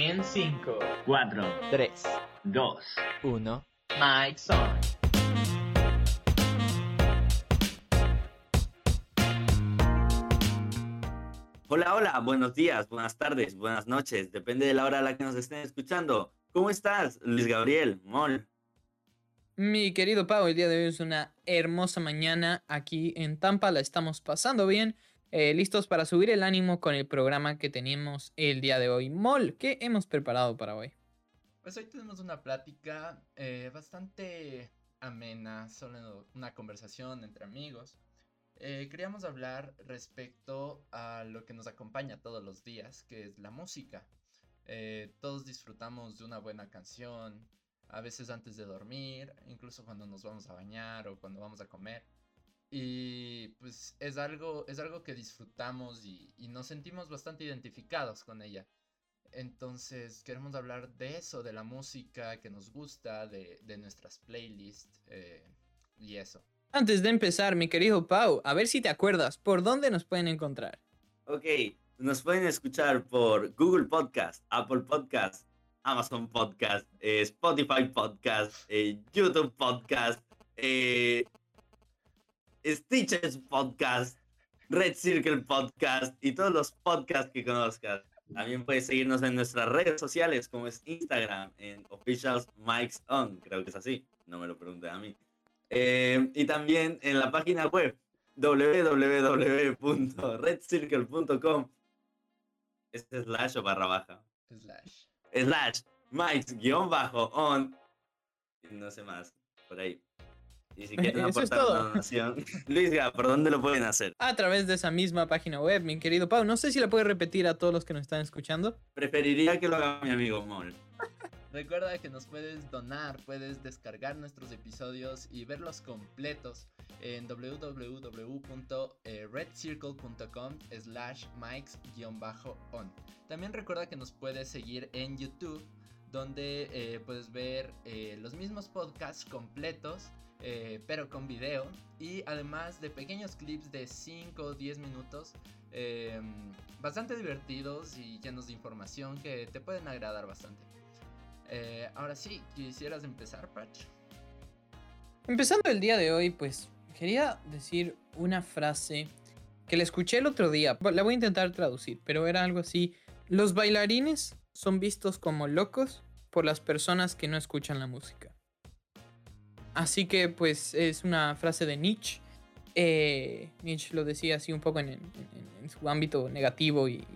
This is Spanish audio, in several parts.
En 5, 4, 3, 2, 1. Mike Son. Hola, hola, buenos días, buenas tardes, buenas noches, depende de la hora a la que nos estén escuchando. ¿Cómo estás, Luis Gabriel, Mol? Mi querido Pau, el día de hoy es una hermosa mañana aquí en Tampa, la estamos pasando bien, eh, listos para subir el ánimo con el programa que tenemos el día de hoy. Mol, ¿qué hemos preparado para hoy? Pues hoy tenemos una plática eh, bastante amena, solo una conversación entre amigos. Eh, queríamos hablar respecto a lo que nos acompaña todos los días, que es la música. Eh, todos disfrutamos de una buena canción, a veces antes de dormir, incluso cuando nos vamos a bañar o cuando vamos a comer. Y pues es algo, es algo que disfrutamos y, y nos sentimos bastante identificados con ella. Entonces queremos hablar de eso, de la música que nos gusta, de, de nuestras playlists eh, y eso. Antes de empezar, mi querido Pau, a ver si te acuerdas, ¿por dónde nos pueden encontrar? Ok, nos pueden escuchar por Google Podcast, Apple Podcast, Amazon Podcast, eh, Spotify Podcast, eh, YouTube Podcast, eh, Stitches Podcast, Red Circle Podcast y todos los podcasts que conozcas. También puedes seguirnos en nuestras redes sociales como es Instagram, en Officials Mics On, creo que es así, no me lo pregunten a mí. Eh, y también en la página web www.redcircle.com es slash o barra baja. Slash. Slash Mics guion bajo on. y No sé más, por ahí. Y si quieren Eso es aportar todo. una donación, Luisga, ¿por dónde lo pueden hacer? A través de esa misma página web, mi querido Pau. No sé si la puedes repetir a todos los que nos están escuchando. Preferiría que lo haga mi amigo Mol. Recuerda que nos puedes donar, puedes descargar nuestros episodios y verlos completos en www.redcircle.com slash mics-on. También recuerda que nos puedes seguir en YouTube, donde eh, puedes ver eh, los mismos podcasts completos, eh, pero con video, y además de pequeños clips de 5 o 10 minutos, eh, bastante divertidos y llenos de información que te pueden agradar bastante. Eh, ahora sí, quisieras empezar, Patch. Empezando el día de hoy, pues quería decir una frase que la escuché el otro día. La voy a intentar traducir, pero era algo así. Los bailarines son vistos como locos por las personas que no escuchan la música. Así que pues es una frase de Nietzsche. Eh, Nietzsche lo decía así un poco en, su ámbito negativo y,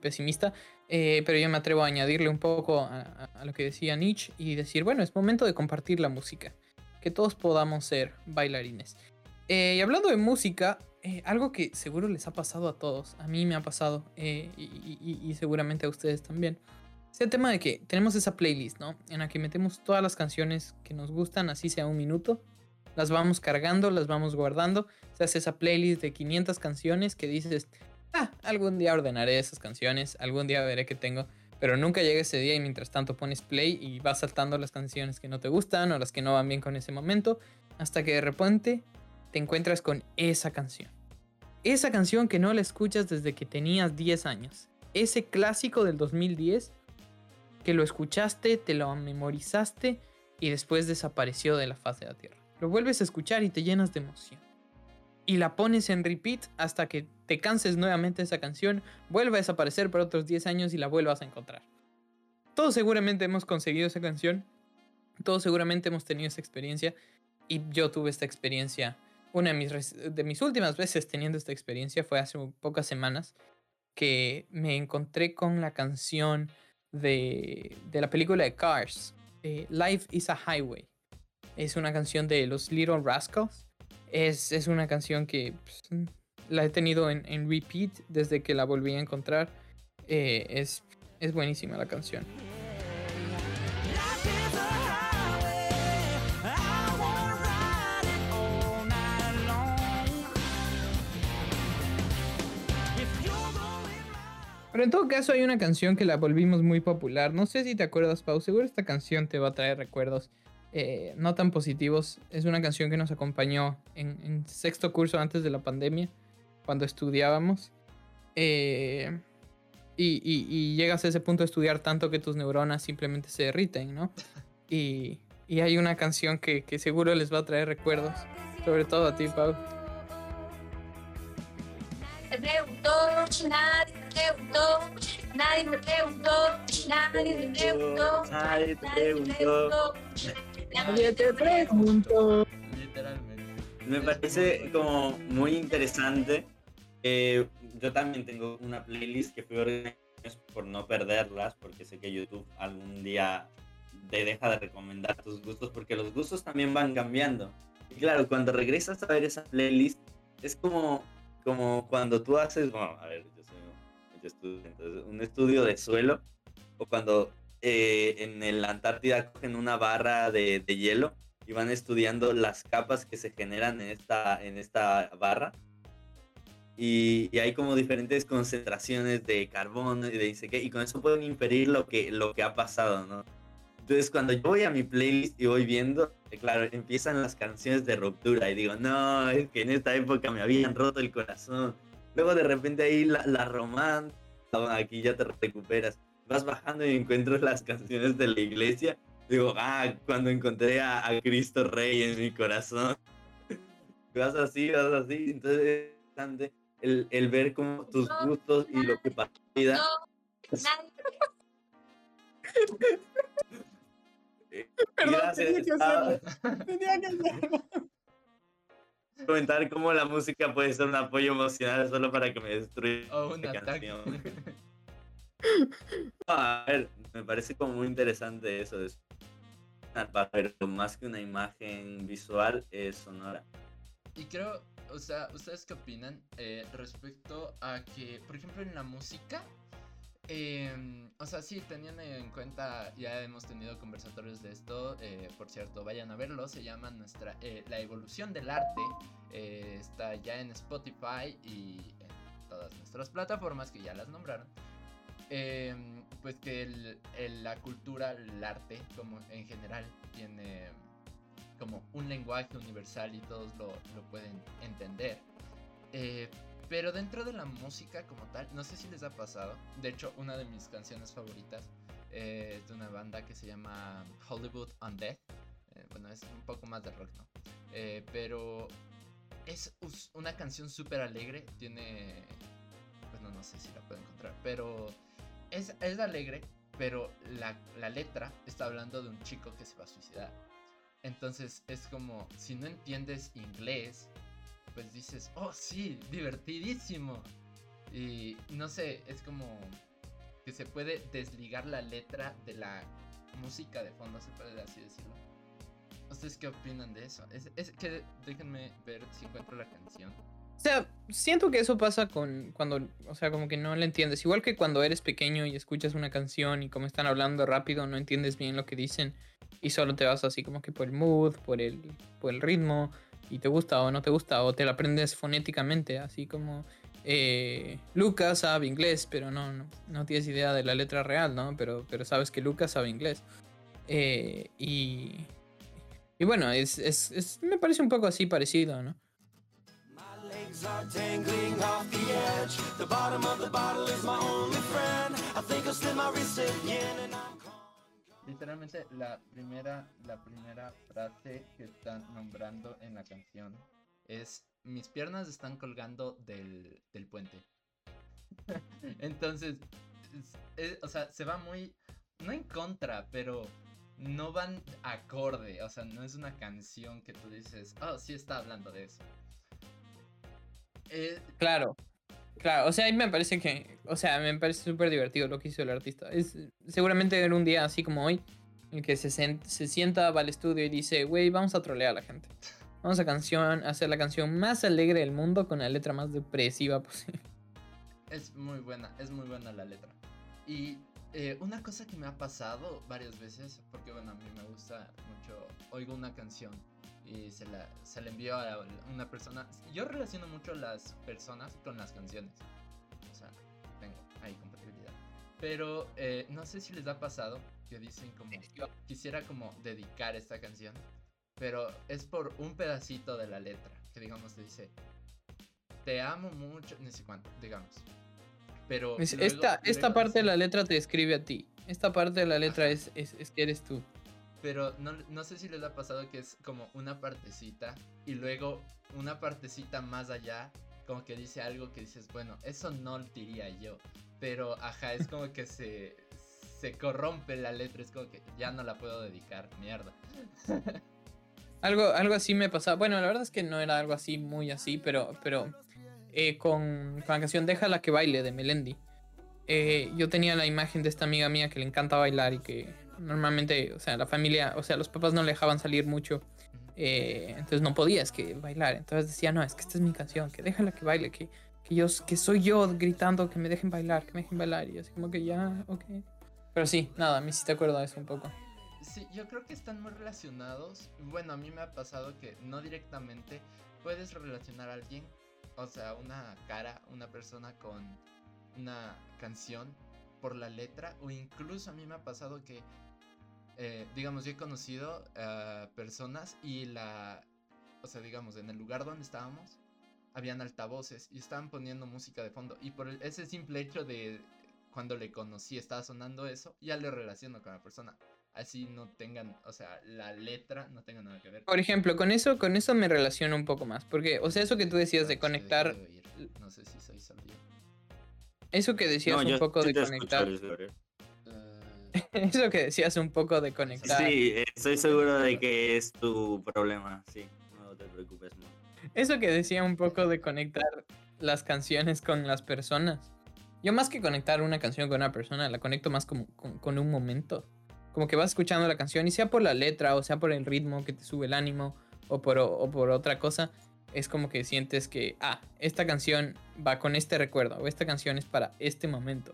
pesimista. Eh, pero yo me atrevo a añadirle un poco a, lo que decía Nietzsche y decir, bueno, es momento de compartir la música. Que todos podamos ser bailarines. Eh, y hablando de música, algo que seguro les ha pasado a todos, a mí me ha pasado y seguramente a ustedes también, es el tema de que tenemos esa playlist, ¿no? En la que metemos todas las canciones que nos gustan, así sea un minuto, las vamos cargando, las vamos guardando, se hace esa playlist de 500 canciones que dices, ah, algún día ordenaré esas canciones, algún día veré qué tengo, pero nunca llega ese día y mientras tanto pones play y vas saltando las canciones que no te gustan o las que no van bien con ese momento, hasta que de repente te encuentras con esa canción. Esa canción que no la escuchas desde que tenías 10 años. Ese clásico del 2010 que lo escuchaste, te lo memorizaste y después desapareció de la faz de la tierra. Lo vuelves a escuchar y te llenas de emoción. Y la pones en repeat hasta que te canses nuevamente de esa canción, vuelva a desaparecer por otros 10 años y la vuelvas a encontrar. Todos seguramente hemos conseguido esa canción, todos seguramente hemos tenido esa experiencia y yo tuve esta experiencia. Una de mis, de mis últimas veces teniendo esta experiencia fue hace pocas semanas que me encontré con la canción de, de la película de Cars, eh, Life is a Highway. Es una canción de los Little Rascals. Es, es una canción que pues, la he tenido en, en repeat desde que la volví a encontrar. Eh, es, es buenísima la canción. Pero en todo caso hay una canción que la volvimos muy popular. No sé si te acuerdas, Pau. Seguro esta canción te va a traer recuerdos eh, no tan positivos. Es una canción que nos acompañó en, en sexto curso antes de la pandemia, cuando estudiábamos. Eh, y, y- y llegas a ese punto de estudiar tanto que tus neuronas simplemente se derriten, ¿no? Y, y hay una canción que, que seguro les va a traer recuerdos, sobre todo a ti, Pau. Me preguntó, nadie me preguntó, nadie me preguntó, nadie me preguntó, Nadie te preguntó. preguntó. Nadie te preguntó. Literalmente. Me parece como muy interesante. Eh, yo también tengo una playlist que fui organizando por no perderlas, porque sé que YouTube algún día te deja de recomendar tus gustos, porque los gustos también van cambiando. Y claro, cuando regresas a ver esa playlist, es como, como cuando tú haces, bueno, a ver, yo soy yo estudio, entonces, un estudio de suelo, o cuando eh, en el Antártida cogen una barra de, de hielo y van estudiando las capas que se generan en esta, en esta barra. Y, y hay como diferentes concentraciones de carbono y de dice qué, y con eso pueden inferir lo que, lo que ha pasado, ¿no? Entonces cuando yo voy a mi playlist y voy viendo, eh, claro, empiezan las canciones de ruptura y digo, no, es que en esta época me habían roto el corazón. Luego de repente ahí la, la romántica, aquí ya te recuperas. Vas bajando y encuentras las canciones de la iglesia Digo, ah, cuando encontré a, a Cristo Rey en mi corazón. vas así, vas así. Entonces es interesante el, el ver como tus gustos y lo que pasa. No, nadie Perdón, tenía que hacerlo. Tenía que hacerlo. comentar cómo la música puede ser un apoyo emocional solo para que me destruya O un la ataque. canción. A ver, me parece como muy interesante eso. Es pero más que una imagen visual es sonora. Y creo, o sea, ¿ustedes qué opinan eh, respecto a que, por ejemplo, en la música, em, o sea, sí, teniendo en cuenta, ya hemos tenido conversatorios de esto, eh, por cierto, vayan a verlo, se llama nuestra, eh, La evolución del arte, eh, está ya en Spotify y en todas nuestras plataformas que ya las nombraron. Em, pues que el- el- la cultura, el arte, como en general, tiene como un lenguaje universal y todos lo, lo pueden entender. Pero dentro de la música como tal, no sé si les ha pasado. De hecho, una de mis canciones favoritas eh, es de una banda que se llama Hollywood Undead. Eh, bueno, es un poco más de rock, ¿no? Eh, pero es una canción súper alegre. Tiene... Bueno, no sé si la puedo encontrar. Pero es, es alegre, pero la, la letra está hablando de un chico que se va a suicidar. Entonces es como, si no entiendes inglés, pues dices, oh sí, divertidísimo. Y no sé, es como que se puede desligar la letra de la música de fondo, se puede así decirlo. ¿Ustedes qué opinan de eso? Es, es que déjenme ver si encuentro la canción. O sea, siento que eso pasa con cuando, o sea, como que no le entiendes. Igual que cuando eres pequeño y escuchas una canción y como están hablando rápido, no entiendes bien lo que dicen y solo te vas así como que por el mood, por el, por el ritmo y te gusta o no te gusta o te la aprendes fonéticamente, así como eh, Lucas sabe inglés, pero no, no, no tienes idea de la letra real, ¿no? Pero, pero sabes que Lucas sabe inglés. Eh, y, y bueno, es, es, es- me parece un poco así parecido, ¿no? Literalmente la primera, la primera frase que están nombrando en la canción es mis piernas están colgando del, del puente. Entonces, es- es- o sea, se va muy, no en contra, pero no van acorde. O sea, no es una canción que tú dices, oh, sí está hablando de eso. Eh, Claro, claro, o sea, a mí me parece que, o sea, me parece súper divertido lo que hizo el artista. Es seguramente era un día así como hoy, en el que se, se sienta, va al estudio y dice, güey, vamos a trolear a la gente. Vamos a canción, a hacer la canción más alegre del mundo con la letra más depresiva posible. Es muy buena, es muy buena la letra. Y eh, una cosa que me ha pasado varias veces, porque bueno, a mí me gusta mucho, oigo una canción y se la, se la envío a una persona. Yo relaciono mucho las personas con las canciones. O sea, tengo ahí compatibilidad. Pero eh, no sé si les ha pasado que dicen como, quisiera como dedicar esta canción, pero es por un pedacito de la letra, que digamos te dice, te amo mucho, ni sé cuánto, digamos. Pero Es- luego- esta esta luego parte de la letra te describe a ti. Esta parte de la letra es, es, es que eres tú. Pero no, no sé si les ha pasado que es como una partecita y luego una partecita más allá, como que dice algo que dices, bueno, eso no lo diría yo. Pero ajá, es como que se, se corrompe la letra, es como que ya no la puedo dedicar, mierda. Algo, algo así me pasaba. Bueno, la verdad es que no era algo así, muy así, pero, pero eh, con, con la canción Déjala que baile de Melendi. eh, yo tenía la imagen de esta amiga mía que le encanta bailar y que normalmente, o sea, la familia, o sea, los papás no le dejaban salir mucho. eh, entonces no podías que bailar. Entonces decía, no, es que esta es mi canción, que déjala que baile, que, que, yo, que soy yo gritando que me dejen bailar, que me dejen bailar. Y así como que ya, ok. Pero sí, nada, me hiciste acuerdo de eso un poco. Sí, yo creo que están muy relacionados. Bueno, a mí me ha pasado que no directamente puedes relacionar a alguien, o sea, una cara, una persona con una canción por la letra, o incluso a mí me ha pasado que, eh, digamos, yo he conocido a personas y la, o sea, digamos, en el lugar donde estábamos, habían altavoces y estaban poniendo música de fondo. Y por el- ese simple hecho de cuando le conocí estaba sonando eso, ya le relaciono con la persona así no tengan, o sea, la letra no tenga nada que ver. Por ejemplo, con eso, con eso me relaciono un poco más. Porque, o sea, eso que tú decías de No, conectar. No sé si soy yo. Eso que decías No, un yo poco sí de escucho, Eso que decías un poco de conectar. Sí, estoy seguro de que es tu problema, sí. No te preocupes. Eso que decía un poco de conectar las canciones con las personas. Yo más que conectar una canción con una persona, la conecto más como, con, con un momento. Como que vas escuchando la canción y sea por la letra o sea por el ritmo que te sube el ánimo o por, o por otra cosa, es como que sientes que, ah, esta canción va con este recuerdo o esta canción es para este momento.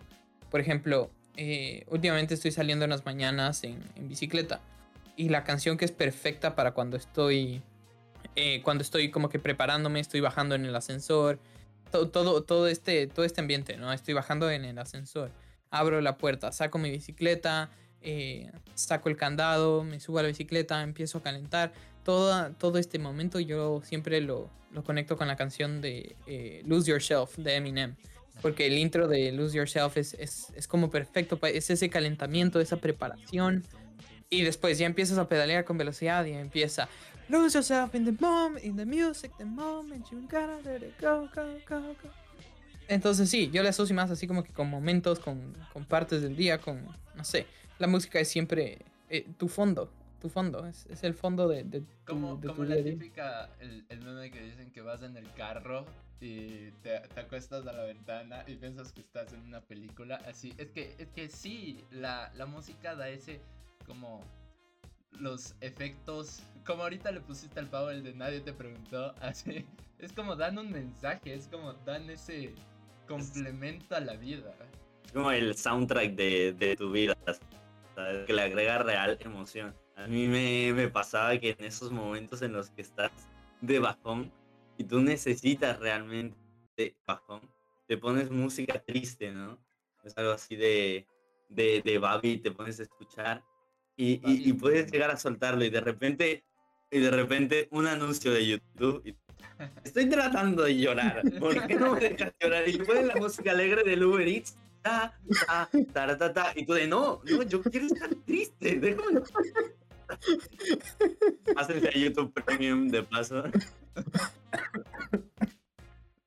Por ejemplo, eh, últimamente estoy saliendo en las mañanas en, bicicleta y la canción que es perfecta para cuando estoy eh, cuando estoy como que preparándome, estoy bajando en el ascensor, to- todo, todo, este, todo este ambiente, ¿no? Estoy bajando en el ascensor, abro la puerta, saco mi bicicleta, eh, saco el candado, me subo a la bicicleta, empiezo a calentar. Toda, todo este momento yo siempre lo, lo conecto con la canción de eh, Lose Yourself de Eminem. Porque el intro de Lose Yourself es, es, es como perfecto, es ese calentamiento, esa preparación. Y después ya empiezas a pedalear con velocidad y empieza Lose yourself in the moment, in the music, the moment you gotta let it go, go, go, go. Entonces sí, yo le asocio más así como que con momentos, con, con partes del día, con, no sé, la música es siempre eh, tu fondo, tu fondo, es, es el fondo de, de tu, como de tu como día la típica, el, el meme que dicen que vas en el carro y te, te acuestas a la ventana y piensas que estás en una película, así. Es que, es que sí, la, la música da ese como los efectos, como ahorita le pusiste al pavo el de nadie te preguntó, así. Es como dan un mensaje, es como dan ese complemento a la vida. Es como el soundtrack de, de tu vida, ¿sabes? Que le agrega real emoción. A mí me, me pasaba que en esos momentos en los que estás de bajón y tú necesitas realmente bajón, te pones música triste, ¿no? Es algo así de, de, de Babi, te pones a escuchar y, y- puedes llegar a soltarlo y de repente, y de repente un anuncio de YouTube y Estoy tratando de llorar. ¿Por qué no me dejas llorar? Y ponen la música alegre del Uber Eats. Ta, ta, ta, ta, ta, y tú de no, no, yo quiero estar triste. Déjame. Pásense a YouTube Premium de paso.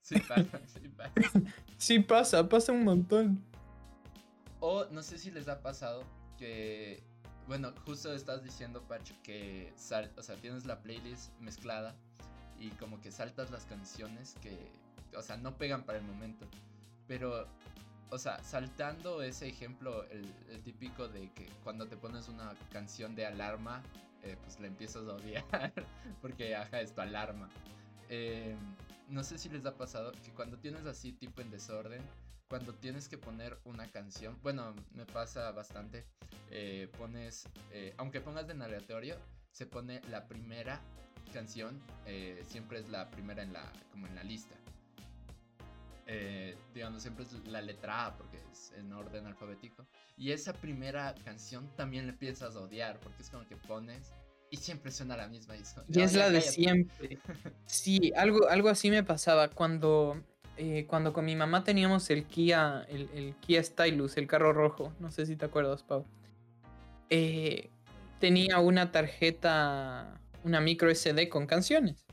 Sí pasa, sí pasa. Sí pasa, pasa un montón. O no sé si les ha pasado que, bueno, justo estás diciendo, Pacho, que sal, o sea, tienes la playlist mezclada y como que saltas las canciones que, o sea, no pegan para el momento. Pero, o sea, saltando ese ejemplo, el, típico de que cuando te pones una canción de alarma, eh, pues la empiezas a odiar porque, ajá, es tu alarma. Eh, no sé si les ha pasado que cuando tienes así tipo en desorden, cuando tienes que poner una canción, bueno, me pasa bastante, eh, pones, eh, aunque pongas en aleatorio, se pone la primera canción, siempre es la primera en la, como en la lista. Eh, digamos, siempre es la letra A porque es en orden alfabético. Y esa primera canción también le a odiar porque es como que pones y siempre suena la misma. Y, como, Y "No, es la de cállate". siempre. Sí, algo, algo así me pasaba cuando, eh, cuando con mi mamá teníamos el Kia, el, el Kia Stylus, el carro rojo, no sé si te acuerdas, Pau. Eh, tenía una tarjeta, una micro SD con canciones.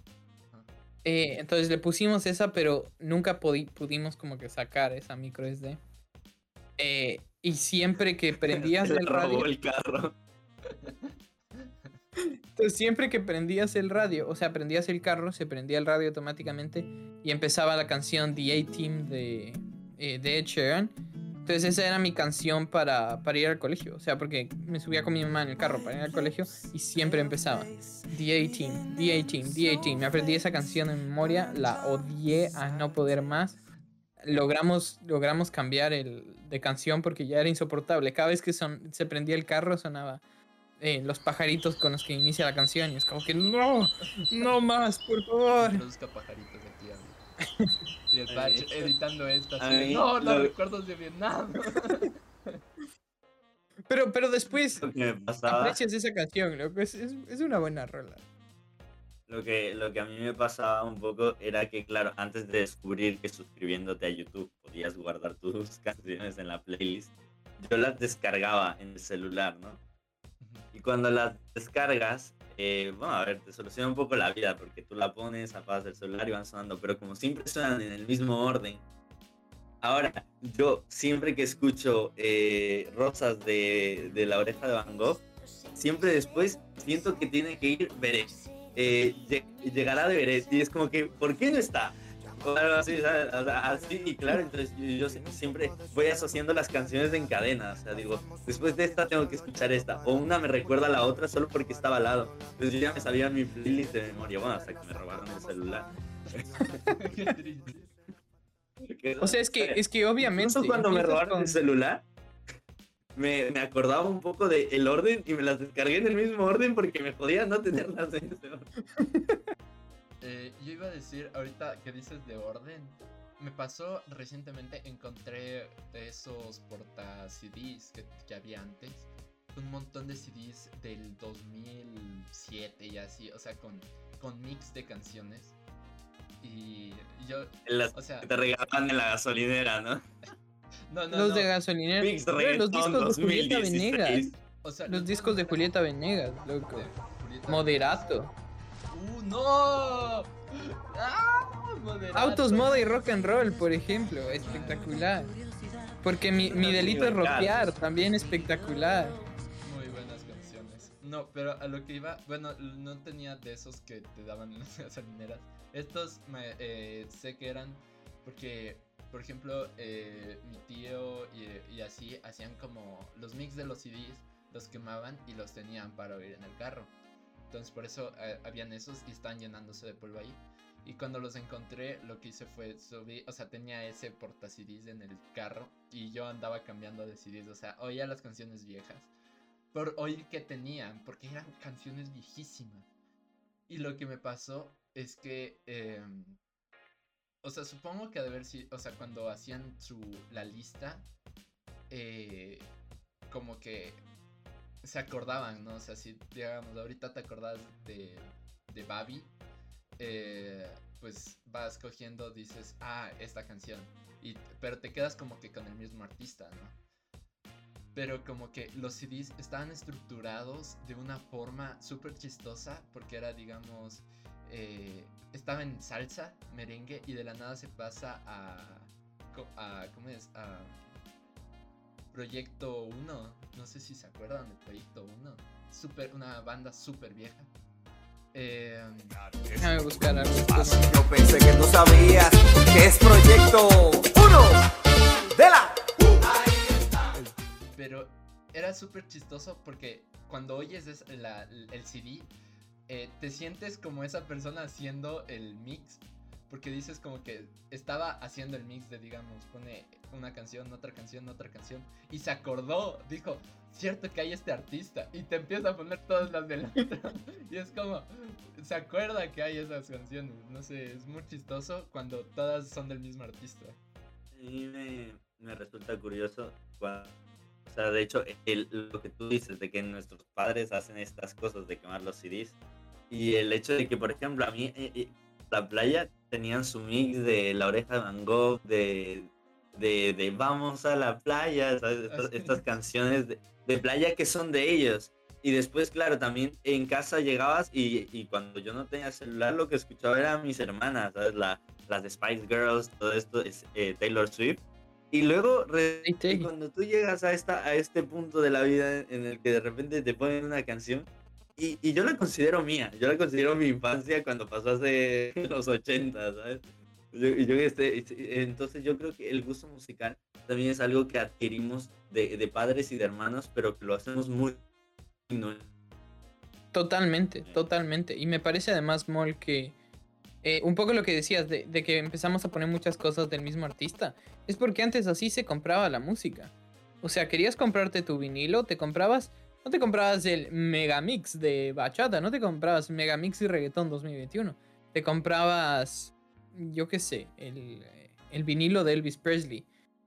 Eh, entonces le pusimos esa, pero nunca pudi- pudimos como que sacar esa micro SD. Eh, y siempre que prendías el robó radio, el carro. entonces siempre que prendías el radio, o sea, prendías el carro, se prendía el radio automáticamente y empezaba la canción The A-Team de, eh, de Ed Sheeran. Entonces esa era mi canción para, para ir al colegio. O sea, porque me subía con mi mamá en el carro para ir al colegio y siempre empezaba. The A-Team, The A-Team, The A-Team. Me aprendí esa canción en memoria, la odié a no poder más. Logramos, logramos cambiar el de canción porque ya era insoportable. Cada vez que son, se prendía el carro sonaba eh, los pajaritos con los que inicia la canción y es como que no, no más, por favor. Introduzca pajaritos aquí. Y el patch Ay, editando esto a así. de, mí No, los lo- recuerdos de Vietnam. Pero, pero después Lo que me pasaba, aprecias esa canción, loco. Es, es, es una buena rola. lo que, lo que a mí me pasaba un poco era que, claro, antes de descubrir que suscribiéndote a YouTube podías guardar tus canciones en la playlist, yo las descargaba en el celular, ¿no? Y cuando las descargas, eh, bueno, a ver, te soluciona un poco la vida porque tú la pones, apagas el celular y van sonando, pero como siempre suenan en el mismo orden. Ahora, yo siempre que escucho eh, Rosas de, de la oreja de Van Gogh, siempre después siento que tiene que ir Beret. Eh, lle- llegará de Beret y es como que, ¿por qué no está? O algo así, así, y claro, entonces yo, yo sie- siempre voy asociando las canciones en cadena, o sea, digo, después de esta tengo que escuchar esta, o una me recuerda a la otra solo porque estaba al lado. Entonces yo ya me sabía mi playlist de memoria, bueno, hasta que me robaron el celular. Qué triste. O sea, es que, es que obviamente. Incluso cuando me robaron con- el celular, me, me acordaba un poco del orden y me las descargué en el mismo orden porque me podía no tenerlas en ese orden. Eh, yo iba a decir, ahorita que dices de orden, me pasó recientemente, encontré de esos porta CDs que, que había antes, un montón de CDs del 2007 y así, o sea, con, con mix de canciones. Y yo, Las o sea, que te regalaban en la gasolinera, ¿no? no, no, Los no, de gasolinera. Mix Los discos de Julieta 2016. Venegas. o sea, Los discos de Julieta Venegas, loco. Moderato. ¡Uh, no! ¡Ah! Autos, moda y rock and roll, por ejemplo. Espectacular. Porque mi, mi delito es rockear, también espectacular. Muy buenas canciones. No, pero a lo que iba, bueno, no tenía de esos que te daban en las gasolineras. Estos me, eh, sé que eran porque, por ejemplo, eh, mi tío y, y así hacían como los mix de los CDs, los quemaban y los tenían para oír en el carro. Entonces por eso eh, habían esos y están llenándose de polvo ahí. Y cuando los encontré, lo que hice fue subir, o sea, tenía ese porta en el carro y yo andaba cambiando de CDs, o sea, oía las canciones viejas por oír que tenían, porque eran canciones viejísimas. Y lo que me pasó es que, em, o sea, supongo que de haber sido, o sea, cuando hacían su, la lista, eh, como que se acordaban, ¿no? O sea, si, digamos, ahorita te acordás de, de Babi, eh, pues vas cogiendo, dices, ah, esta canción. Y, pero te quedas como que con el mismo artista, ¿no? Pero como que los CDs estaban estructurados de una forma súper chistosa, porque era, digamos, eh, estaba en salsa, merengue, y de la nada se pasa a, a ¿cómo es? A Proyecto 1, no sé si se acuerdan de Proyecto 1, super, una banda súper vieja. Eh, Déjame buscar algo. Yo pensé que tú sabías que es Proyecto 1 de la Pero era súper chistoso porque cuando oyes es- la- el CD, eh, te sientes como esa persona haciendo el mix. Porque dices como que estaba haciendo el mix de, digamos, pone una canción, otra canción, otra canción. Y se acordó, dijo, cierto que hay este artista. Y te empieza a poner todas las del otro. y es como, se acuerda que hay esas canciones. No sé, es muy chistoso cuando todas son del mismo artista. Mí me, me resulta curioso, o sea, de hecho, lo que tú dices de que nuestros padres hacen estas cosas de quemar los CDs y el hecho de que, por ejemplo, a mí, eh, eh, la playa tenían su mix de La Oreja de Van Gogh, de, de, de Vamos a la playa, ¿sabes? Estas, canciones de, de playa que son de ellos. Y después, claro, también en casa llegabas y, y cuando yo no tenía celular lo que escuchaba eran mis hermanas, ¿sabes? La, las de Spice Girls, todo esto, es, eh, Taylor Swift. Y luego, cuando tú llegas a, esta, a este punto de la vida en el que de repente te ponen una canción, y, y yo la considero mía, yo la considero mi infancia cuando pasó hace los 80, ¿sabes? Yo, yo este, entonces yo creo que el gusto musical también es algo que adquirimos de, de padres y de hermanos, pero que lo hacemos muy... Totalmente, totalmente. Y me parece además, Mol, que eh, un poco lo que decías de, de que empezamos a poner muchas cosas del mismo artista, es porque antes así se compraba la música. O sea, querías comprarte tu vinilo, te comprabas, no te comprabas el Megamix de bachata, no te comprabas Megamix y reggaetón 2021, te comprabas, yo qué sé, el, el vinilo de Elvis Presley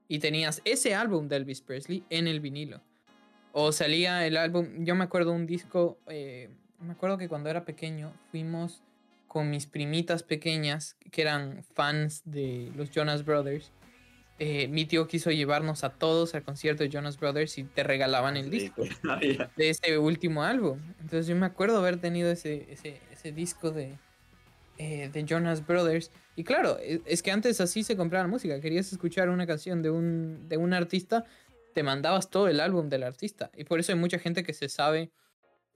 y tenías ese álbum de Elvis Presley en el vinilo. O salía el álbum, yo me acuerdo un disco, eh, me acuerdo que cuando era pequeño fuimos con mis primitas pequeñas que eran fans de los Jonas Brothers. Eh, mi tío quiso llevarnos a todos al concierto de Jonas Brothers y te regalaban el disco todavía. de ese último álbum. Entonces yo me acuerdo haber tenido ese, ese, ese disco de, eh, de Jonas Brothers. Y claro, e- es que antes así se compraba la música. Querías escuchar una canción de un, de un artista, te mandabas todo el álbum del artista. Y por eso hay mucha gente que se sabe,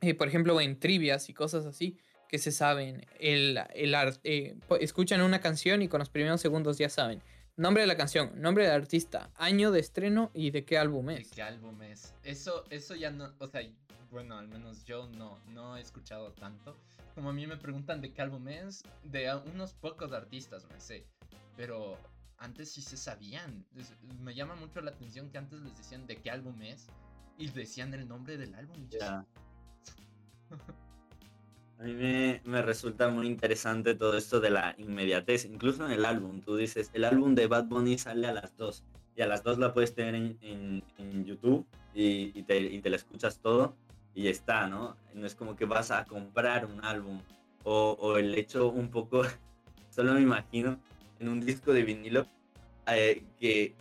eh, por ejemplo, en trivias y cosas así, que se saben el, el ar- po- escuchan una canción y con los primeros segundos ya saben. Nombre de la canción, nombre del artista, año de estreno y de qué álbum ¿De es. qué álbum es? Eso, eso ya no, o sea, bueno, al menos yo no, no he escuchado tanto. Como a mí me preguntan de qué álbum es, de unos pocos artistas me sé, pero antes sí se sabían. Es- me llama mucho la atención que antes les decían de qué álbum es y decían el nombre del álbum. y yo Ya. A mí me, me resulta muy interesante todo esto de la inmediatez. Incluso en el álbum, tú dices, el álbum de Bad Bunny sale a las 2. Y a las 2 la puedes tener en, en- YouTube y, y te, y te la escuchas todo y está, ¿no? No es como que vas a comprar un álbum. O, o el hecho un poco, solo me imagino, en un disco de vinilo, eh, que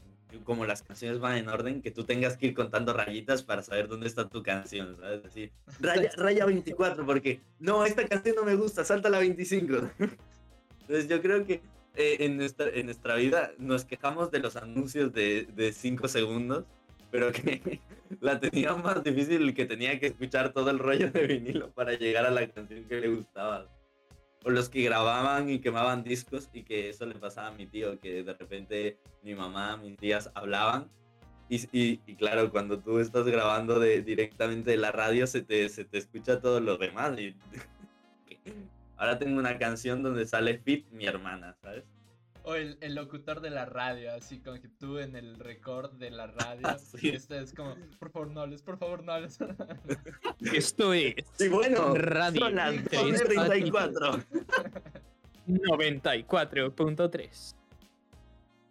como las canciones van en orden, que tú tengas que ir contando rayitas para saber dónde está tu canción, ¿sabes? Así, raya, raya 24, porque no, esta canción no me gusta, salta la 25. Entonces yo creo que eh, en, nuestra, en nuestra vida nos quejamos de los anuncios de 5 segundos, pero que la tenía más difícil que tenía que escuchar todo el rollo de vinilo para llegar a la canción que le gustaba. O los que grababan y quemaban discos y que eso le pasaba a mi tío, que de repente mi mamá, mis tías hablaban y, y- y claro, cuando tú estás grabando de, directamente de la radio se te, se te escucha todo lo demás. Y ahora tengo una canción donde sale Fit, mi hermana, ¿sabes? O el, el locutor de la radio, así como que tú en el record de la radio, Sí. este es como, por favor no hables, por favor no hables. Esto es Y bueno, Radio son las Interés 34. 94.3.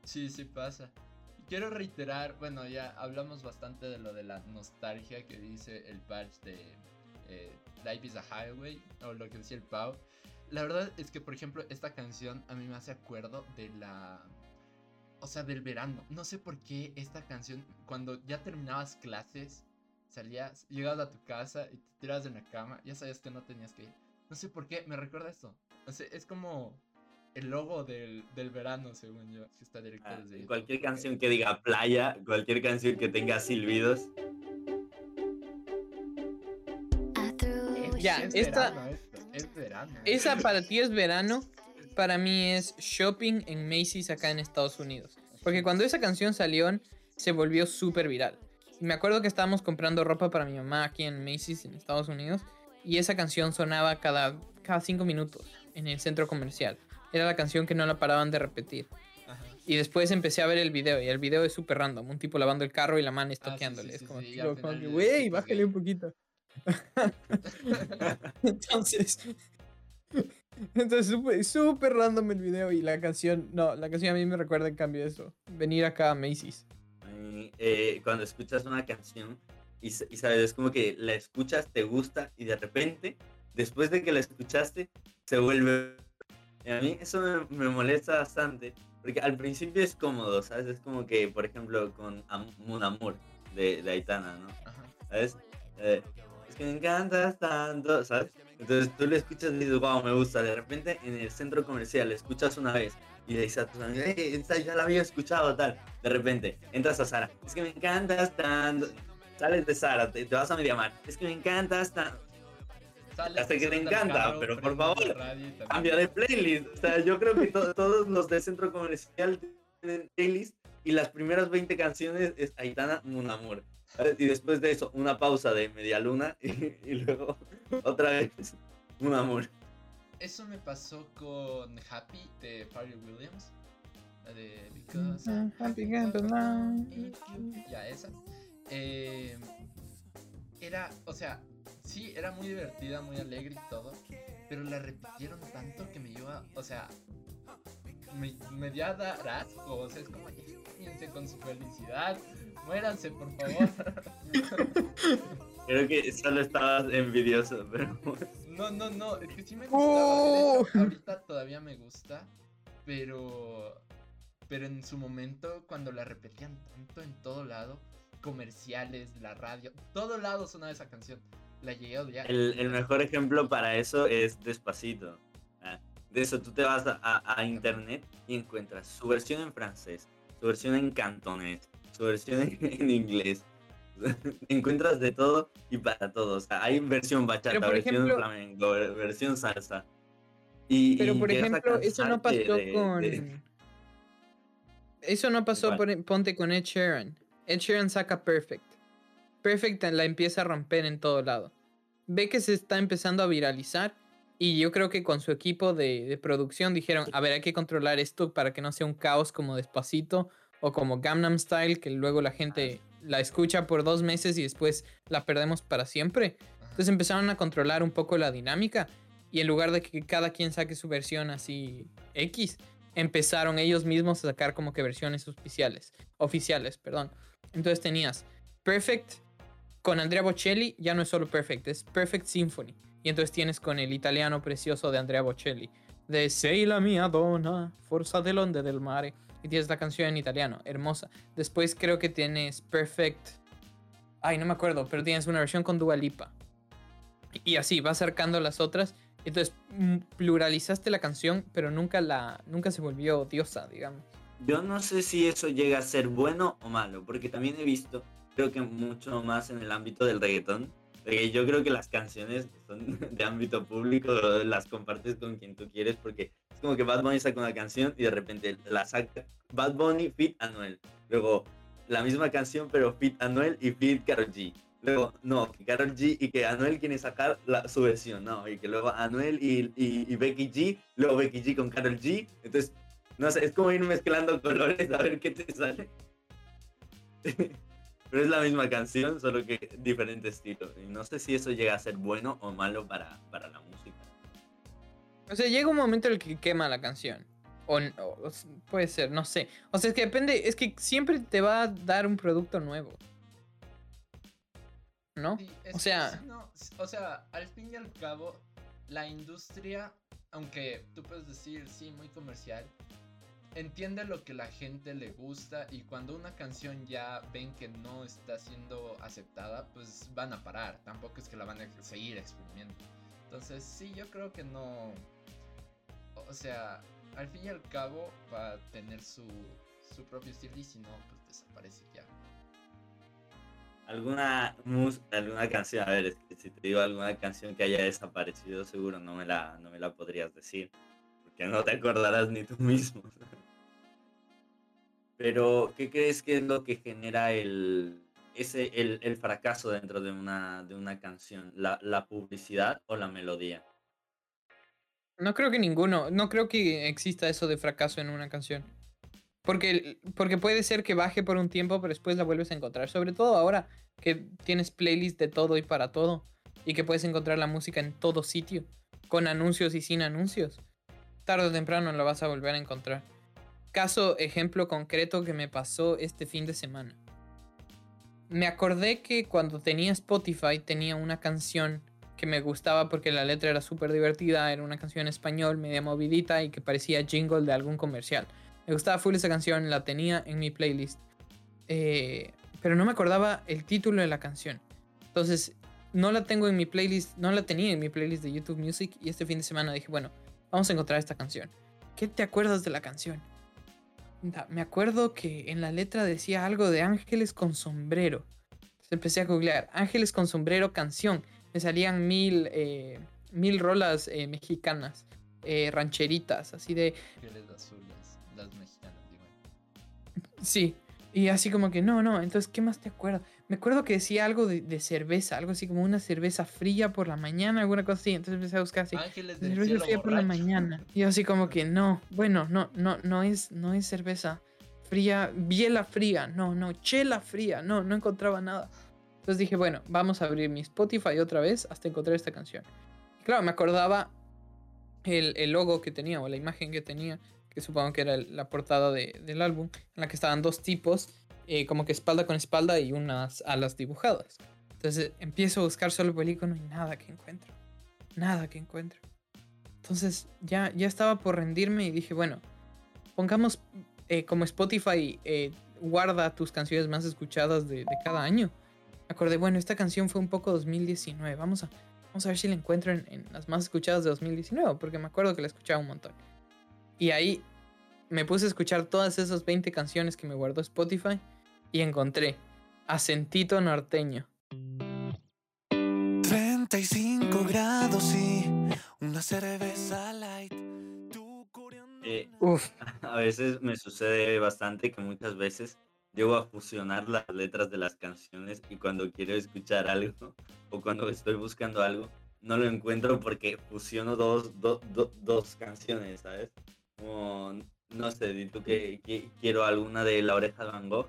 Sí, sí pasa. Y quiero reiterar, bueno, ya hablamos bastante de lo de la nostalgia que dice el patch de eh, Life is a Highway, o lo que decía el Pau. La verdad es que, por ejemplo, esta canción a mí me hace acuerdo de la... O sea, del verano. No sé por qué esta canción, cuando ya terminabas clases, salías, llegabas a tu casa y te tirabas en la cama, ya sabías que no tenías que ir. No sé por qué, me recuerda esto. O sea, es como el logo del, del verano, según yo. Si está directo Ah, desde YouTube. Cualquier canción que diga playa, cualquier canción que tenga silbidos. Ya, es esta- verano esto, es verano. Esa para ti es verano, para mí es shopping en Macy's acá en Estados Unidos. Porque cuando esa canción salió, se volvió súper viral. Y me acuerdo que estábamos comprando ropa para mi mamá aquí en Macy's en Estados Unidos. Y esa canción sonaba cada, cada cinco minutos en el centro comercial. Era la canción que no la paraban de repetir. Ajá. Y después empecé a ver el video. Y el video es súper random. Un tipo lavando el carro y la man Ah, sí, estoqueándole. sí, es como, güey, bájale gay". un poquito. Entonces, entonces súper súper random el video y la canción, no, la canción a mí me recuerda en cambio eso, venir acá a Macy's. Eh, cuando escuchas una canción y, y sabes, es como que la escuchas, te gusta y de repente, después de que la escuchaste, se vuelve Y a mí eso me, me molesta bastante, porque al principio es cómodo, ¿sabes? Es como que, por ejemplo, con Am- Mon Amour de, de Aitana, ¿no? Ajá. ¿Sabes? Eh, que me encantas tanto, ¿sabes? Entonces tú le escuchas y dices, wow, me gusta. De repente en el centro comercial escuchas una vez y le dices a tus amigos, hey, esta ya la había escuchado, tal. De repente entras a Sara, es que me encantas tanto. Sales de Sara, te, te vas a Mediamar, es que me encantas tanto. Sales, sé que te encanta, carro, pero por favor, Cambia de playlist. O sea, yo creo que to- todos los de centro comercial tienen playlist y las primeras 20 canciones es Aitana. ¿sabes? Y después de eso, una pausa de media luna y, y luego otra vez un amor. Eso me pasó con Happy de Pharrell Williams. La de Because I'm Happy. Ya, esa. Eh, era, o sea, sí, era muy divertida, muy alegre y todo. Pero la repitieron tanto que me lleva, o sea, me, me dio a dar asco. O sea, es como, ya, con su felicidad. Muéranse, por favor. Creo que solo estabas envidioso, pero No, no, no, es que sí me gustaba. Oh. hecho, ahorita todavía me gusta, pero. Pero en su momento, cuando la repetían tanto en todo lado, comerciales, la radio, todo lado sonaba esa canción. La llegué a odiar. el, el mejor ejemplo para eso es Despacito. De eso tú te vas a, a- a internet y encuentras su versión en francés, su versión en cantonés, su versión en, en inglés. encuentras de todo y para todo. O sea, hay versión bachata, versión ejemplo- flamenco, ver- versión salsa. Y, Pero y por ejemplo, eso no pasó de- con. de- Eso no pasó, ponte con Ed Sheeran. Ed Sheeran saca Perfect. Perfect la empieza a romper en todo lado. Ve que se está empezando a viralizar. Y yo creo que con su equipo de, de producción dijeron: A ver, hay que controlar esto para que no sea un caos como Despacito o como Gangnam Style, que luego la gente la escucha por dos meses y después la perdemos para siempre. Entonces empezaron a controlar un poco la dinámica y en lugar de que cada quien saque su versión así X, empezaron ellos mismos a sacar como que versiones oficiales, oficiales, perdón. Entonces tenías Perfect con Andrea Bocelli, ya no es solo Perfect, es Perfect Symphony. Y entonces tienes con el italiano precioso de Andrea Bocelli, de Sei la mia donna, forza dell'onde del mare. Y tienes la canción en italiano, hermosa. Después creo que tienes Perfect. Ay, no me acuerdo, pero tienes una versión con Dua Lipa. Y así, vas acercando las otras. Entonces, mm, pluralizaste la canción, pero nunca la nunca se volvió diosa, digamos. Yo no sé si eso llega a ser bueno o malo, porque también he visto, creo que mucho más en el ámbito del reggaetón, yo creo que las canciones son de ámbito público, las compartes con quien tú quieres, porque es como que Bad Bunny saca una canción y de repente la saca Bad Bunny fit Anuel, luego la misma canción pero fit Anuel y fit Karol G. Luego, no, que Karol G y que Anuel quiere sacar su versión, no, y que luego Anuel y, y, Becky G, luego Becky G con Karol G, entonces no sé, es como ir mezclando colores a ver qué te sale. Pero es la misma canción, solo que diferente estilo. Y no sé si eso llega a ser bueno o malo para, para la música. O sea, llega un momento en el que quema la canción. O, o- puede ser, no sé. O sea, es que depende, es que siempre te va a dar un producto nuevo. ¿No? Sí, O sea- no, o sea, al fin y al cabo, la industria, aunque tú puedes decir, sí, muy comercial, entiende lo que la gente le gusta y cuando una canción ya ven que no está siendo aceptada, pues van a parar. Tampoco es que la van a seguir exprimiendo. Entonces, sí, yo creo que no. O sea, al fin y al cabo va a tener su, su propio estilo y si no, pues desaparece ya. ¿Alguna, mus alguna canción? A ver, si te digo alguna canción que haya desaparecido, seguro no me la, no me la podrías decir. Porque no te acordarás ni tú mismo. Pero, ¿qué crees que es lo que genera el, ese, el, el fracaso dentro de una, de una canción? ¿La, ¿La publicidad o la melodía? No creo que ninguno, no creo que exista eso de fracaso en una canción. Porque, porque puede ser que baje por un tiempo, pero después la vuelves a encontrar. Sobre todo ahora que tienes playlist de todo y para todo. Y que puedes encontrar la música en todo sitio. Con anuncios y sin anuncios. Tarde o temprano la vas a volver a encontrar. Caso, ejemplo concreto que me pasó este fin de semana. Me acordé que cuando tenía Spotify tenía una canción que me gustaba porque la letra era súper divertida, era una canción en español media movidita y que parecía jingle de algún comercial. Me gustaba full esa canción, la tenía en mi playlist. eh, pero no me acordaba el título de la canción. Entonces, no la tengo en mi playlist, no la tenía en mi playlist de YouTube Music y este fin de semana dije, bueno, vamos a encontrar esta canción. ¿Qué te acuerdas de la canción? Me acuerdo que en la letra decía algo de ángeles con sombrero. Entonces empecé a googlear ángeles con sombrero canción. Me salían mil, eh, mil rolas eh, mexicanas, eh, rancheritas, así de, Pieles azules, las mexicanas, digo. Sí, y así como que no, no, entonces, ¿qué más te acuerdas? Me acuerdo que decía algo de, de cerveza, algo así como una cerveza fría por la mañana, alguna cosa así, entonces empecé a buscar así. Ángeles del Cerveza cielo fría por la mañana. Y yo así como que no, bueno, no, no, no es, no es cerveza fría, biela fría, no, no, chela fría, no, no encontraba nada. Entonces dije, bueno, vamos a abrir mi Spotify otra vez hasta encontrar esta canción. Y claro, me acordaba el, el logo que tenía o la imagen que tenía, que supongo que era el- la portada de- del álbum, en la que estaban dos tipos, eh, como que espalda con espalda y unas alas dibujadas. Entonces empiezo a buscar solo por el icono y nada que encuentro. Nada que encuentro. Entonces ya, ya estaba por rendirme y dije, bueno, pongamos eh, como Spotify eh, guarda tus canciones más escuchadas de, de cada año. Acordé, bueno, esta canción fue un poco 2019. Vamos a, vamos a ver si la encuentro en, en las más escuchadas de 2019, porque me acuerdo que la escuchaba un montón. Y ahí me puse a escuchar todas esas 20 canciones que me guardó Spotify y encontré Acentito Norteño. 35 grados y una cerveza light. Eh, Uf, a veces me sucede bastante que muchas veces llego a fusionar las letras de las canciones y cuando quiero escuchar algo o cuando estoy buscando algo, no lo encuentro porque fusiono dos, do- do- dos canciones, ¿sabes? Como, no sé, di tú que, que quiero alguna de La Oreja de Van Gogh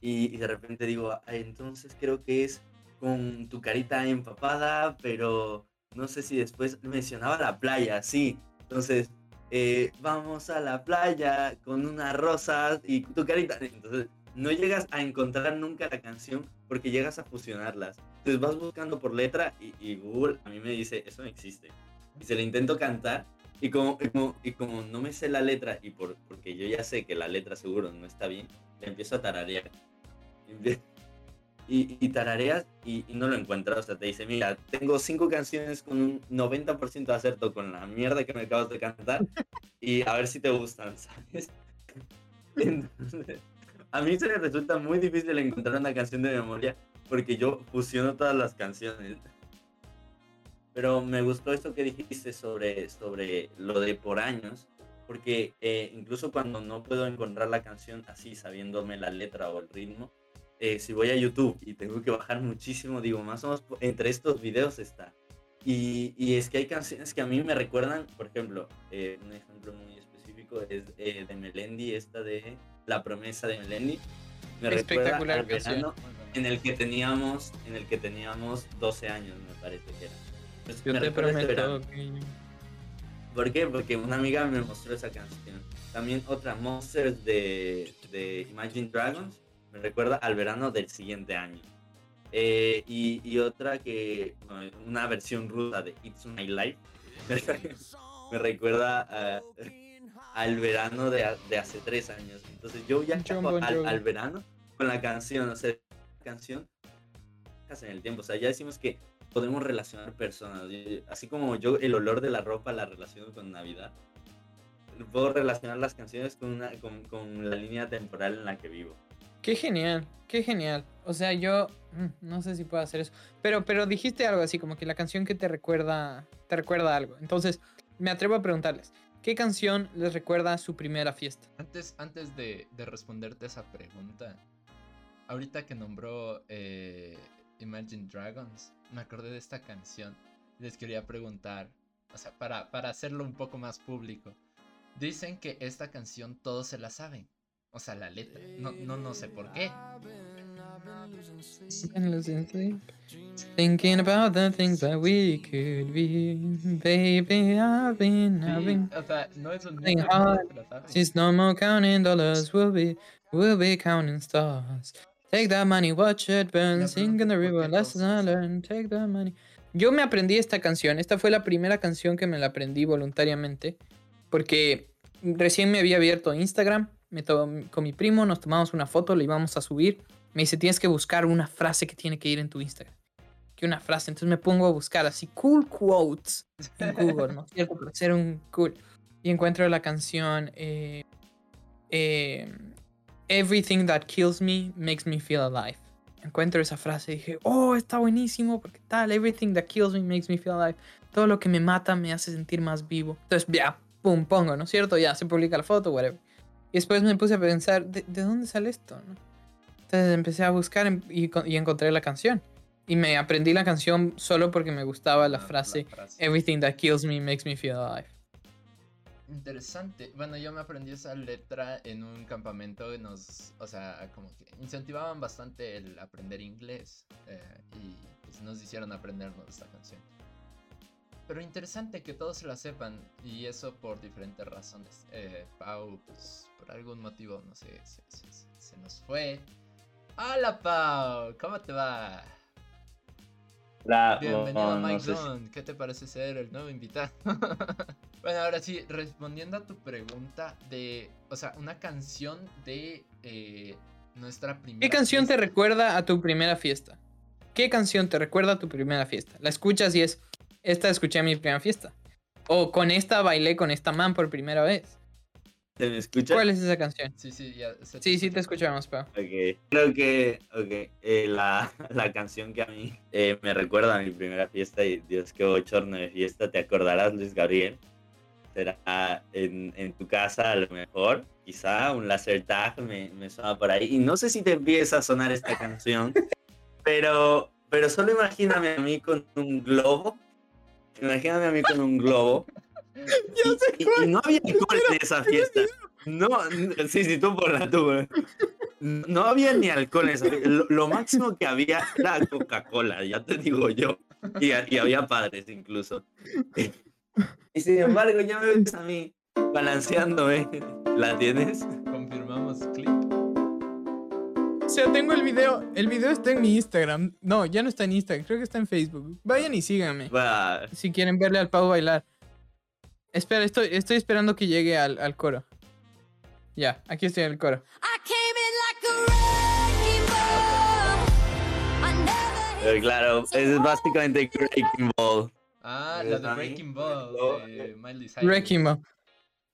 y, de repente digo, "Ah, entonces creo que es con tu carita empapada, pero no sé si después mencionaba la playa, sí. Entonces, eh, vamos a la playa con unas rosas y tu carita. Entonces, no llegas a encontrar nunca la canción porque llegas a fusionarlas. Entonces vas buscando por letra y, y Google a mí me dice, eso no existe. Y se lo intento cantar y como, y como, y como no me sé la letra y por, porque yo ya sé que la letra seguro no está bien, le empiezo a tararear. Y y tarareas y, y no lo encuentras. O sea, te dice, mira, tengo cinco canciones con un 90% de acerto con la mierda que me acabas de cantar y a ver si te gustan, ¿sabes? Entonces, a mí se me resulta muy difícil encontrar una canción de memoria porque yo fusiono todas las canciones. Pero me gustó esto que dijiste sobre, sobre lo de por años, porque eh, incluso cuando no puedo encontrar la canción así, sabiéndome la letra o el ritmo, eh, si voy a YouTube y tengo que bajar muchísimo, digo, más o menos entre estos videos está. Y, y es que hay canciones que a mí me recuerdan, por ejemplo, eh, un ejemplo muy específico es eh, de Melendi, esta de La promesa de Melendi. Me recuerda Espectacular al canción. verano en el que teníamos, en el que teníamos 12 años, me parece que era. Pues, yo te este. ¿Por qué? Porque una amiga me mostró esa canción. También otra, Monsters de, de Imagine Dragons, me recuerda al verano del siguiente año. Eh, y, y otra que, una versión rusa de It's My Life, me recuerda a- al verano de, de hace tres años. Entonces yo ya al, al verano con la canción, o sea, la canción casi en el tiempo. O sea, ya decimos que podemos relacionar personas. Así como yo el olor de la ropa la relaciono con Navidad, puedo relacionar las canciones con, una, con, con la línea temporal en la que vivo. Qué genial, qué genial. O sea, yo mm, no sé si puedo hacer eso. Pero, pero dijiste algo así, como que la canción que te recuerda, te recuerda algo. Entonces, me atrevo a preguntarles, ¿qué canción les recuerda a su primera fiesta? Antes, antes de, de responderte esa pregunta, ahorita que nombró eh, Imagine Dragons, me acordé de esta canción. Les quería preguntar, o sea, para, para hacerlo un poco más público. Dicen que esta canción todos se la saben. O sea, la letra. No, no, no sé por qué. Thinking about the things that we could be. Baby, I've been, I've Sí, been. o sea, no es un hard. Since no more counting dollars, we'll be, we'll be counting stars. Take that money, watch it burn, sing in the river, lessons I learned, take that money. Yo me aprendí esta canción, esta fue la primera canción que me la aprendí voluntariamente, porque recién me había abierto Instagram, me con mi primo nos tomamos una foto, la íbamos a subir, me dice, tienes que buscar una frase que tiene que ir en tu Instagram. Que una frase, entonces me pongo a buscar así, cool quotes en Google, ¿no cierto? Un cool. Y encuentro la canción eh, eh, Everything that kills me makes me feel alive. Encuentro esa frase y dije, oh, está buenísimo, porque tal, everything that kills me makes me feel alive. Todo lo que me mata me hace sentir más vivo. Entonces, ya, pum, pongo, ¿no es cierto? Ya, se publica la foto, whatever. Y después me puse a pensar, ¿de, de dónde sale esto? no? Entonces empecé a buscar y, co- y encontré la canción. Y me aprendí la canción solo porque me gustaba la frase, frase. Everything that kills me makes me feel alive. Interesante. Bueno, yo me aprendí esa letra en un campamento y nos, o sea, como que incentivaban bastante el aprender inglés eh, y pues nos hicieron aprendernos esta canción. Pero interesante que todos se la sepan y eso por diferentes razones. Eh, Pau, pues por algún motivo, no sé, se, se- se- nos fue. Hola Pau, ¿cómo te va? La, Bienvenido oh, a no Mike sé si- Zone. ¿Qué te parece ser el nuevo invitado? bueno, ahora sí, respondiendo a tu pregunta de, o sea, una canción de eh, nuestra primera. ¿Qué canción te recuerda a tu primera fiesta? ¿Qué canción te recuerda a tu primera fiesta? La escuchas y es, esta escuché a mi primera fiesta. O con esta bailé con esta man por primera vez. ¿Se me escucha? ¿Cuál es esa canción? Sí, sí, ya. se Sí, sí, te escuchamos, Pau. Ok, creo que ok, eh, la, la canción que a mí eh, me recuerda a mi primera fiesta y Dios, qué bochorno de fiesta, te acordarás Luis Gabriel. Será en, en tu casa a lo mejor, quizá un laser tag me, me suena por ahí. Y no sé si te empieza a sonar esta canción, pero, pero solo imagíname a mí con un globo. Imagíname a mí con un globo. y, y- y no había alcohol en esa fiesta. No, sí, sí, tú por la tú. No había ni alcohol en esa fiesta. Lo, lo máximo que había era Coca-Cola, ya te digo yo. Y, y había padres incluso. Y sin embargo, ya me ves a mí balanceándome. ¿La tienes? Confirmamos clip. O sea, tengo el video. El video está en mi Instagram. No, ya no está en Instagram, creo que está en Facebook. Vayan y síganme. Si quieren verle al Pau bailar. Espera, estoy, estoy esperando que llegue al, al coro. Ya, aquí estoy en el coro. Like pero claro, es básicamente Breaking Ball. Ah, ¿Ves la de? Breaking Ball de Miley Cyrus. Wrecking Ball.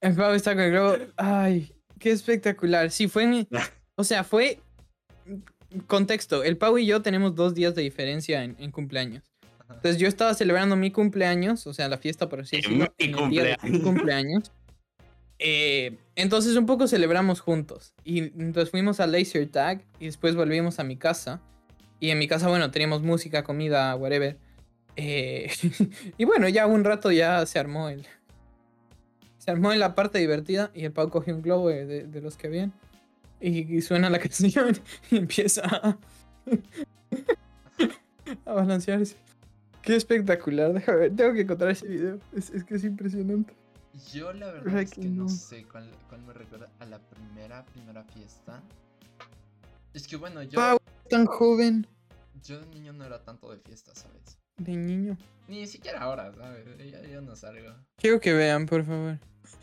El Pau está con el globo. Ay, qué espectacular. Sí, fue mi. O sea, fue. Contexto: el Pau y yo tenemos dos días de diferencia en, en cumpleaños. Entonces yo estaba celebrando mi cumpleaños, o sea, la fiesta por así Eh, decirlo, mi en el día de mi cumpleaños. Eh, entonces un poco celebramos juntos. Y entonces fuimos a Laser Tag y después volvimos a mi casa. Y en mi casa, bueno, teníamos música, comida, whatever. Eh, y bueno, ya un rato ya se armó el... Se armó en la parte divertida y el Pau cogió un globo de, de- de los que habían. Y, y suena la canción y empieza a, a balancearse. Qué espectacular, déjame ver, tengo que encontrar ese video. Es, es que es impresionante. Yo la verdad es que no sé cuál, cuál me recuerda a la primera, primera fiesta. Es que bueno, yo, Pau, tan joven yo de niño no era tanto de fiesta, ¿sabes? De niño. Ni siquiera ahora, ¿sabes? Yo, yo no salgo. Quiero que vean, por favor.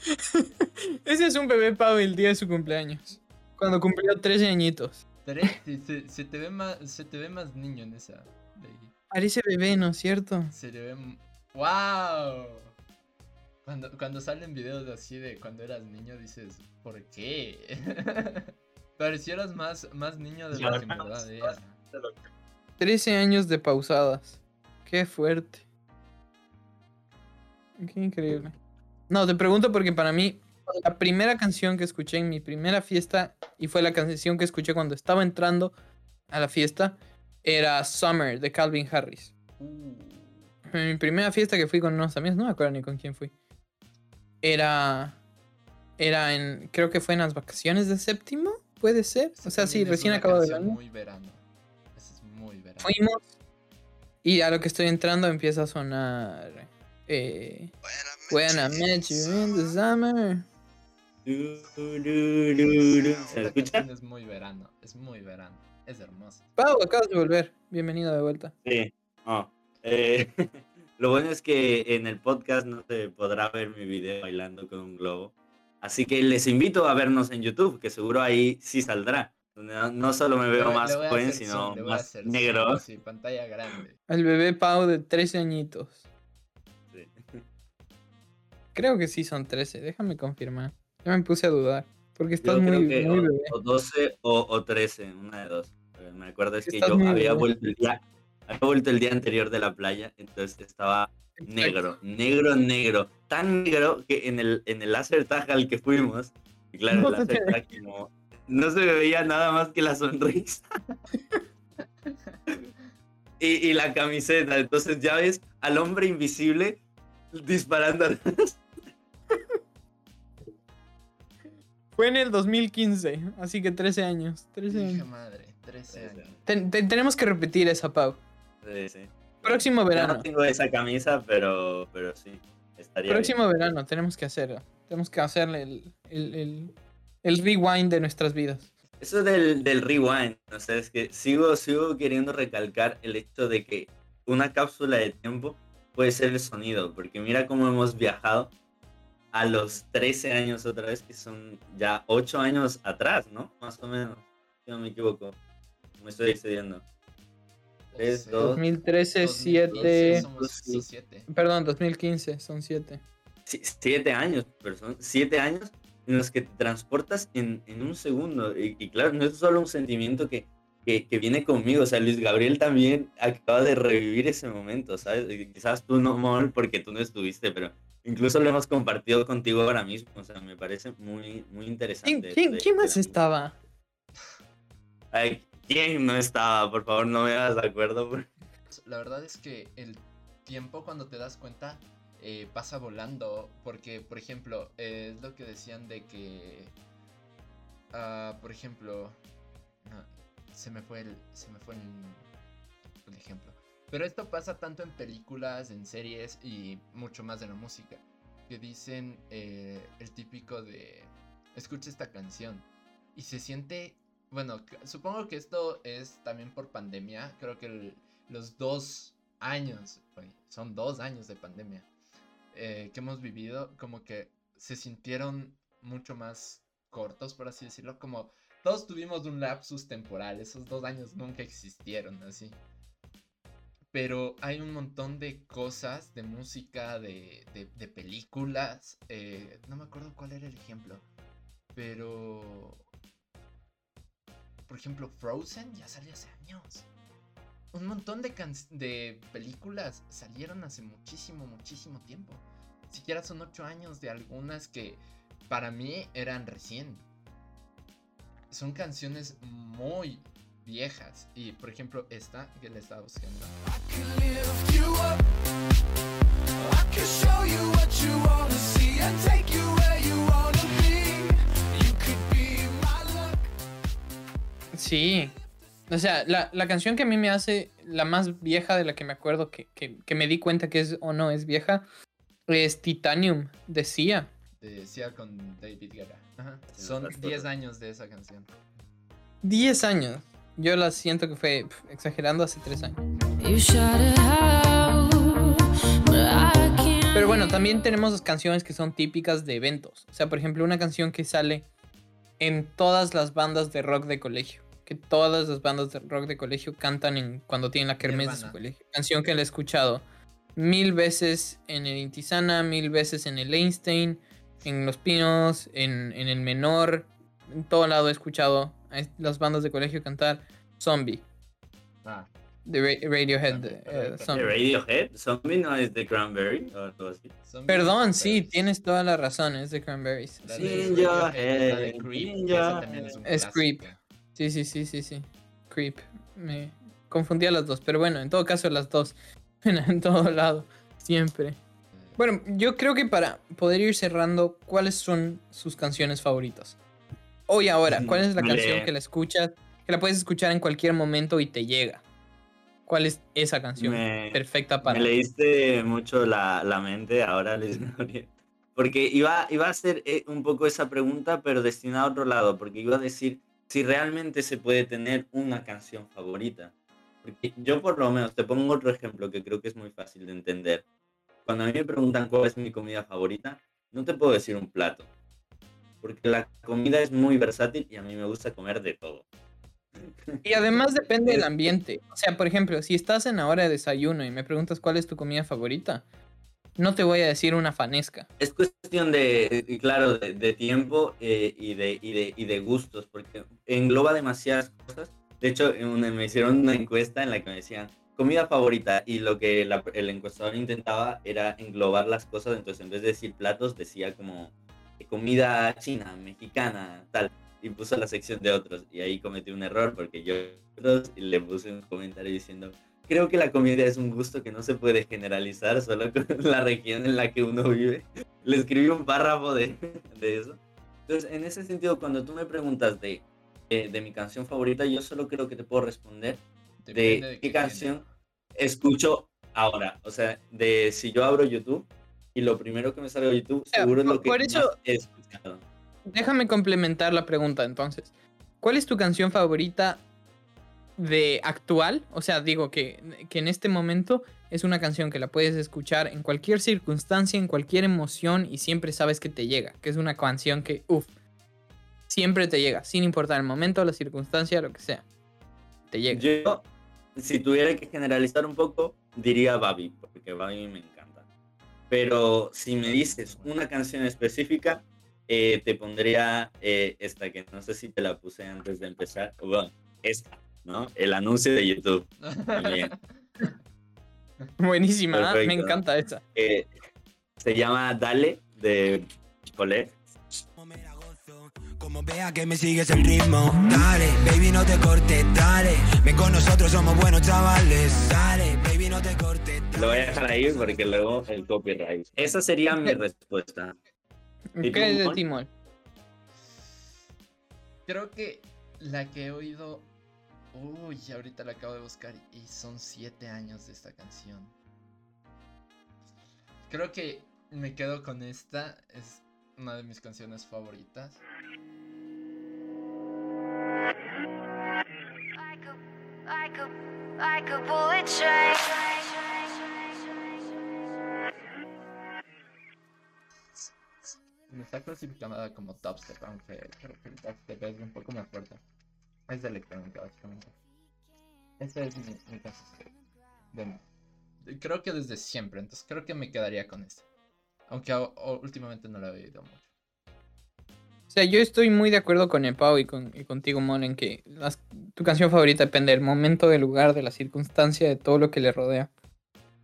Ese es un bebé Pau el día de su cumpleaños. Cuando cumplió 13 añitos. Tres, se, se- se te ve más, se te ve más niño en esa. de ahí. Parece bebé, ¿no es cierto? Se le ve. ¡Wow! Cuando, cuando salen videos así de cuando eras niño, dices, ¿por qué? Parecieras más, más niño de lo que en verdad era. 13 años de pausadas. Qué fuerte. Qué increíble. No, te pregunto porque para mí la primera canción que escuché en mi primera fiesta y fue la canción que escuché cuando estaba entrando a la fiesta era Summer de Calvin Harris. Uh, En mi primera fiesta que fui con unos amigos, no me acuerdo ni con quién fui. Era. Era en. Creo que fue en las vacaciones de séptimo, puede ser. O sea, sí, recién acabado canción año. Muy verano. Es muy verano. Fuimos. Y a lo que estoy entrando empieza a sonar. Eh, When I met you in the summer. Du, du, du, du. ¿Se escucha? es muy verano. Es muy verano. Es hermosa. Pau, acabas de volver. Bienvenido de vuelta. Sí. Oh, eh, lo bueno es que en el podcast no se podrá ver mi video bailando con un globo. Así que les invito a vernos en YouTube, que seguro ahí sí saldrá. No, no solo me veo más a joven, hacer sino más hacer negro. Sí, pantalla grande. El bebé Pau de 13 añitos. Sí. Creo que sí son 13. Déjame confirmar. Ya me puse a dudar. Porque estás Yo creo muy, que muy o, bebé. o 12 o, o 13, una de dos. Pero Me acuerdo es que yo había bebé. vuelto el día, había vuelto el día anterior de la playa, entonces estaba negro, negro, negro, tan negro que en el, en el láser tag al que fuimos, y claro, No el láser tag como no se veía nada más que la sonrisa. y, y la camiseta, entonces ya ves al hombre invisible disparando. Fue en el 2015, así que 13 años. 13 Hija años. madre, 13 años. Ten- ten- tenemos que repetir esa, Pau. Sí, sí. Próximo verano. no tengo esa camisa, pero, pero sí, estaría bien. Próximo verano tenemos que hacerlo. Tenemos que hacerle el, el, el, el rewind de nuestras vidas. Eso del, del rewind, o sea, es que sigo, sigo queriendo recalcar el hecho de que una cápsula de tiempo puede ser el sonido, porque mira cómo hemos viajado a los 13 años otra vez, que son ya 8 años atrás, ¿no? Más o menos, si no me equivoco. Me estoy excediendo. Tres, Doce, dos, 2013, 2012 7. somos- Sí. son siete. Perdón, 2015, son 7. si- siete años, pero son siete años en los que te transportas en, en un segundo. Y, y claro, no es solo un sentimiento que, que, que viene conmigo. O sea, Luis Gabriel también acaba de revivir ese momento, ¿sabes? Y Quizás tú no, Mol, porque tú no estuviste, pero incluso lo hemos compartido contigo ahora mismo. O sea, me parece muy, muy ¿Quién, interesante. quién, de- quién de más estaba? Ay, ¿Quién no estaba? Por favor, no me hagas de acuerdo. por- La verdad es que el tiempo cuando te das cuenta eh, pasa volando porque, por ejemplo, eh, es lo que decían de que, ah, por ejemplo, se me fue el, se me fue el, el ejemplo. Pero esto pasa tanto en películas, en series y mucho más en la música. Que dicen eh, el típico de, escucha esta canción y se siente bueno, supongo que esto es también por pandemia. Creo que los dos años, son dos años de pandemia eh, que hemos vivido, como que se sintieron mucho más cortos, por así decirlo. Como todos tuvimos un lapsus temporal, esos dos años nunca existieron así. Pero hay un montón de cosas, de música, de, de- de películas. eh, no me acuerdo cuál era el ejemplo. Pero por ejemplo, Frozen ya salió hace años. Un montón de, can- de películas salieron hace muchísimo, muchísimo tiempo. Siquiera son ocho años de algunas que para mí eran recién. Son canciones muy viejas. Y por ejemplo, esta que le estaba buscando. can lift you up. I can show you what you wanna see and take you where you wanna be. You could be my luck. Sí. O sea, la, la canción que a mí me hace la más vieja de la que me acuerdo que, que, que me di cuenta que es o no es vieja es Titanium de Sia. Decía con David Guerra. Ajá. Sí, Son me acuerdo. 10 años de esa canción. 10 años. Yo la siento que fue exagerando hace 3 años. Pero bueno, también tenemos canciones que son típicas de eventos. O sea, por ejemplo, una canción que sale en todas las bandas de rock de colegio. Que todas las bandas de rock de colegio cantan en, cuando tienen la kermés de su colegio. Canción que la he escuchado mil veces en el Intisana, mil veces en el Einstein, en Los Pinos, en, en el Menor. En todo lado he escuchado a las bandas de colegio cantar Zombie Ah, de Ra- Radiohead. Zombie, eh, perfecto. ¿De Zombie. No es de Cranberry o algo así. Zombie Perdón, sí, tienes toda la razón, es de Cranberries. Sí, de Ninja Radiohead, la de Head, Creep, Es Creep. Sí, sí, sí, sí, sí. Creep. Me confundía las dos, pero bueno, en todo caso las dos. En, todo lado, siempre. Bueno, yo creo que para poder ir cerrando, ¿cuáles son sus canciones favoritas? Hoy ahora, ¿cuál es la canción que la escuchas, que la puedes escuchar en cualquier momento y te llega? ¿Cuál es esa canción Me- perfecta para Me leíste mucho la, la mente ahora, Luis Gabriel. Porque iba, iba a hacer eh, un poco esa pregunta, pero destinada a otro lado, porque iba a decir si realmente se puede tener una canción favorita. Porque yo por lo menos te pongo otro ejemplo que creo que es muy fácil de entender. Cuando a mí me preguntan cuál es mi comida favorita, no te puedo decir un plato. Porque la comida es muy versátil y a mí me gusta comer de todo. Y además depende del ambiente. O sea, por ejemplo, si estás en la hora de desayuno y me preguntas cuál es tu comida favorita, no te voy a decir una fanesca. Es cuestión de, claro, de, tiempo eh, y, de, y, de, y de gustos, porque engloba demasiadas cosas. De hecho, me hicieron una encuesta en la que me decían comida favorita y lo que el encuestador intentaba era englobar las cosas, entonces en vez de decir platos decía como eh, comida china, mexicana, tal, y puso la sección de otros y ahí cometí un error porque yo le puse un comentario diciendo creo que la comida es un gusto que no se puede generalizar solo con la región en la que uno vive. Le escribí un párrafo de, de eso. Entonces, en ese sentido, cuando tú me preguntas de, de, de mi canción favorita, yo solo creo que te puedo responder Depende de, de qué qué canción escucho ahora. O sea, de si yo abro YouTube y lo primero que me sale de YouTube, sea, seguro es por- lo que por más eso- he escuchado. Déjame complementar la pregunta entonces. ¿Cuál es tu canción favorita de actual? O sea, digo que, que en este momento es una canción que la puedes escuchar en cualquier circunstancia, en cualquier emoción y siempre sabes que te llega. Que es una canción que, uff, siempre te llega, sin importar el momento, la circunstancia, lo que sea. Te llega. Yo, si tuviera que generalizar un poco, diría Babi, porque Babi me encanta. Pero si me dices una canción específica, eh, te pondría eh, esta, que no sé si te la puse antes de empezar. Bueno, esta, ¿no? El anuncio de YouTube. También. Buenísima, me Perfecto. encanta esa. Eh, se llama Dale, de Colette. Como vea que me sigues el ritmo, dale, baby no te cortes, dale, ven con nosotros somos buenos chavales, dale, baby no te cortes. Lo voy a dejar ahí porque luego el copyright. Esa sería mi respuesta. ¿Y tú, ¿Qué es de? Timol? Creo que la que he oído. Uy, ahorita la acabo de buscar y son siete años de esta canción. Creo que me quedo con esta. Es una de mis canciones favoritas. Me está clasificada como dubstep, aunque creo que el dubstep es un poco más fuerte. Es de electrónica, básicamente. Esta es mi, de- de- creo que desde siempre, entonces creo que me quedaría con esta. Aunque últimamente no la he oído mucho. O sea, yo estoy muy de acuerdo con el Pau y, con, y contigo, Mon, en que las- tu canción favorita depende del momento, del lugar, de la circunstancia, de todo lo que le rodea.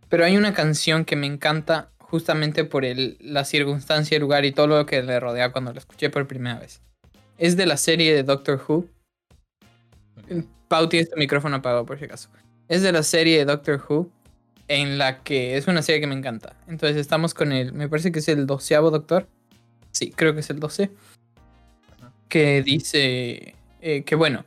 Pero hay una canción que me encanta justamente por el, la circunstancia, el lugar y todo lo que le rodea cuando la escuché por primera vez. Es de la serie de Doctor Who. Pau tiene este micrófono apagado por si acaso. Es de la serie Doctor Who, en la que es una serie que me encanta. Entonces estamos con el, me parece que es el doceavo Doctor. Sí, creo que es el doce. Que dice eh, que bueno,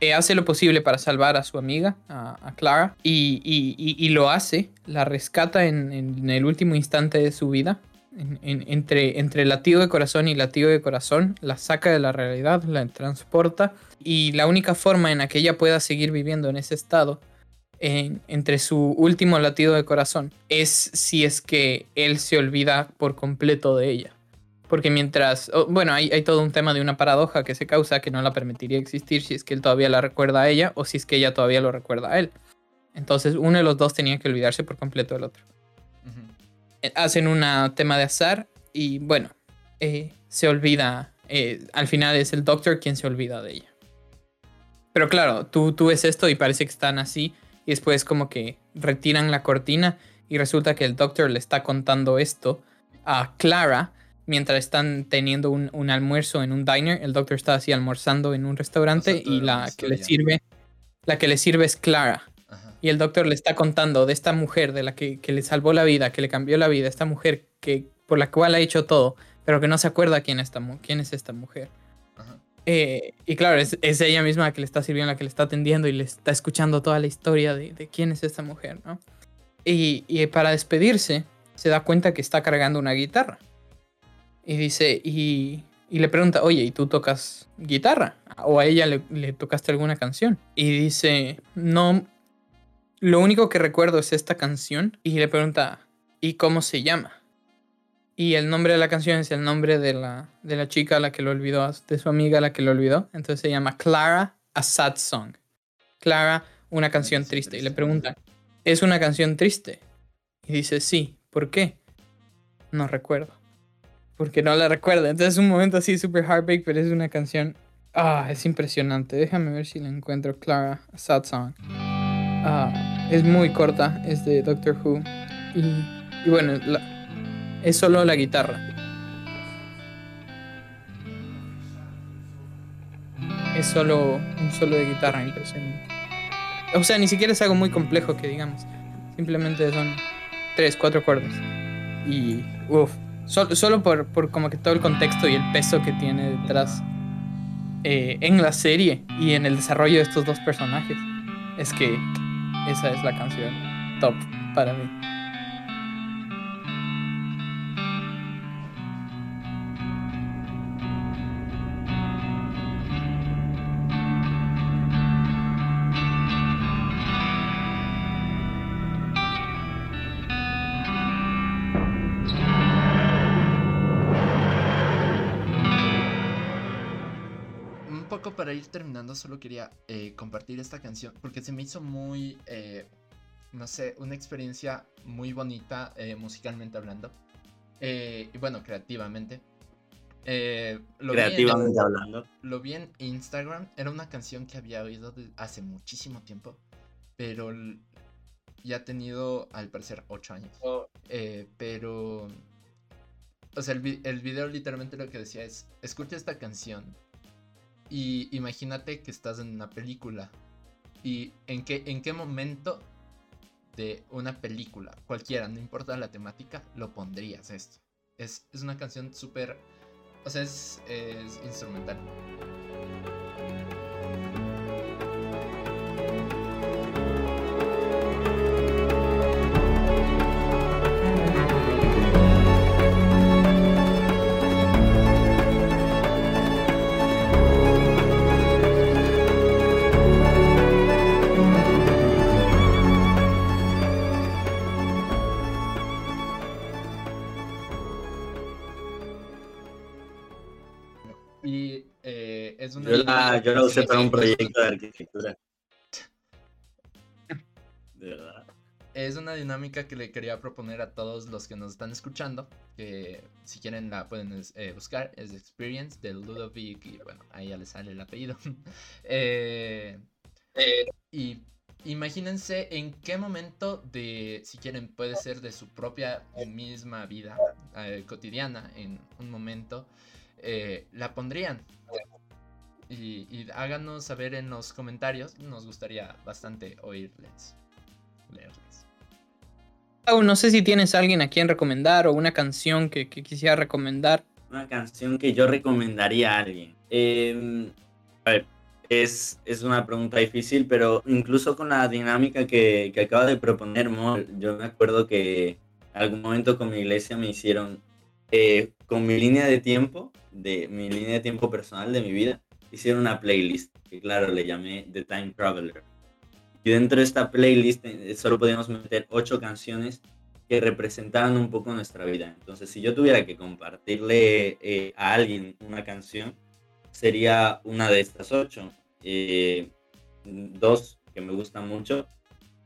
eh, hace lo posible para salvar a su amiga, a, Clara, y, lo hace, la rescata en el último instante de su vida. En- en- entre, entre latido de corazón y latido de corazón, la saca de la realidad, la transporta y la única forma en la que ella pueda seguir viviendo en ese estado, en- entre su último latido de corazón, es si es que él se olvida por completo de ella. Porque mientras, oh, bueno, hay, hay todo un tema de una paradoja que se causa que no la permitiría existir si es que él todavía la recuerda a ella o si es que ella todavía lo recuerda a él. Entonces uno de los dos tenía que olvidarse por completo del otro hacen un tema de azar y bueno, eh, se olvida, eh, al final es el doctor quien se olvida de ella. Pero claro, tú, tú ves esto y parece que están así y después como que retiran la cortina y resulta que el doctor le está contando esto a Clara mientras están teniendo un, un almuerzo en un diner. El doctor está así almorzando en un restaurante y la que le sirve, la que le sirve es Clara. Y el doctor le está contando de esta mujer, de la que, que le salvó la vida, que le cambió la vida, esta mujer que, por la cual ha hecho todo, pero que no se acuerda quién, esta quién es esta mujer. Ajá. Eh, y claro, es, es ella misma la que le está sirviendo, la que le está atendiendo y le está escuchando toda la historia de, de quién es esta mujer, ¿no? Y, y para despedirse, se da cuenta que está cargando una guitarra. Y dice, y y le pregunta, oye, ¿y tú tocas guitarra? ¿O a ella le, le tocaste alguna canción? Y dice, no, lo único que recuerdo es esta canción. Y le pregunta, ¿y cómo se llama? Y el nombre de la canción es el nombre de la, de la chica a la que lo olvidó, de su amiga a la que lo olvidó. Entonces se llama Clara, a sad song. Clara, una canción triste. Y le pregunta, ¿es una canción triste? Y dice, sí. ¿Por qué? No recuerdo. Porque no la recuerda. Entonces es un momento así super heartbreak, pero es una canción... Ah, es impresionante. Déjame ver si la encuentro. Clara, a sad song. Ah, es muy corta, es de Doctor Who. Y, bueno, la- es solo la guitarra. Es solo un solo de guitarra impresionante. O sea, ni siquiera es algo muy complejo que digamos. Simplemente son tres, cuatro acordes. Y uff, solo, solo por, por como que todo el contexto y el peso que tiene detrás eh, en la serie y en el desarrollo de estos dos personajes. Es que esa es la canción top para mí. Ir terminando, solo quería eh, compartir esta canción porque se me hizo muy, eh, no sé, una experiencia muy bonita eh, musicalmente hablando. Eh, y bueno, creativamente. Eh, lo, vi en- Creativamente hablando. lo vi en Instagram, era una canción que había oído hace muchísimo tiempo, pero ya ha tenido al parecer 8 años. Eh, pero... O sea, el, vi- el video literalmente lo que decía es, escucha esta canción y imagínate que estás en una película. ¿Y en qué, en qué momento de una película, cualquiera, no importa la temática, lo pondrías esto? Es, es una canción súper... O sea, es, es instrumental. Yo la, usé para un proyecto de arquitectura. De verdad. Es una dinámica que le quería proponer a todos los que nos están escuchando. Que si quieren la pueden eh, buscar. Es Experience de Ludovic. Y bueno, ahí ya le sale el apellido. Eh, y imagínense en qué momento de, si quieren, puede ser de su propia misma vida eh, cotidiana, en un momento, eh, la pondrían. Y, y háganos saber en los comentarios. Nos gustaría bastante oírles. Leerles. Pau, no sé si tienes a alguien a quien recomendar o una canción que, que quisiera recomendar. Una canción que yo recomendaría a alguien. Eh, a ver, es, es una pregunta difícil, pero incluso con la dinámica que, que acaba de proponer Mol, yo me acuerdo que en algún momento con mi iglesia me hicieron, eh, con mi línea de tiempo, de mi línea de tiempo personal de mi vida, hicieron una playlist, que claro, le llamé The Time Traveler. Y dentro de esta playlist eh, solo podíamos meter ocho canciones que representaban un poco nuestra vida. Entonces, si yo tuviera que compartirle eh, a alguien una canción, sería una de estas ocho. Eh, dos que me gustan mucho.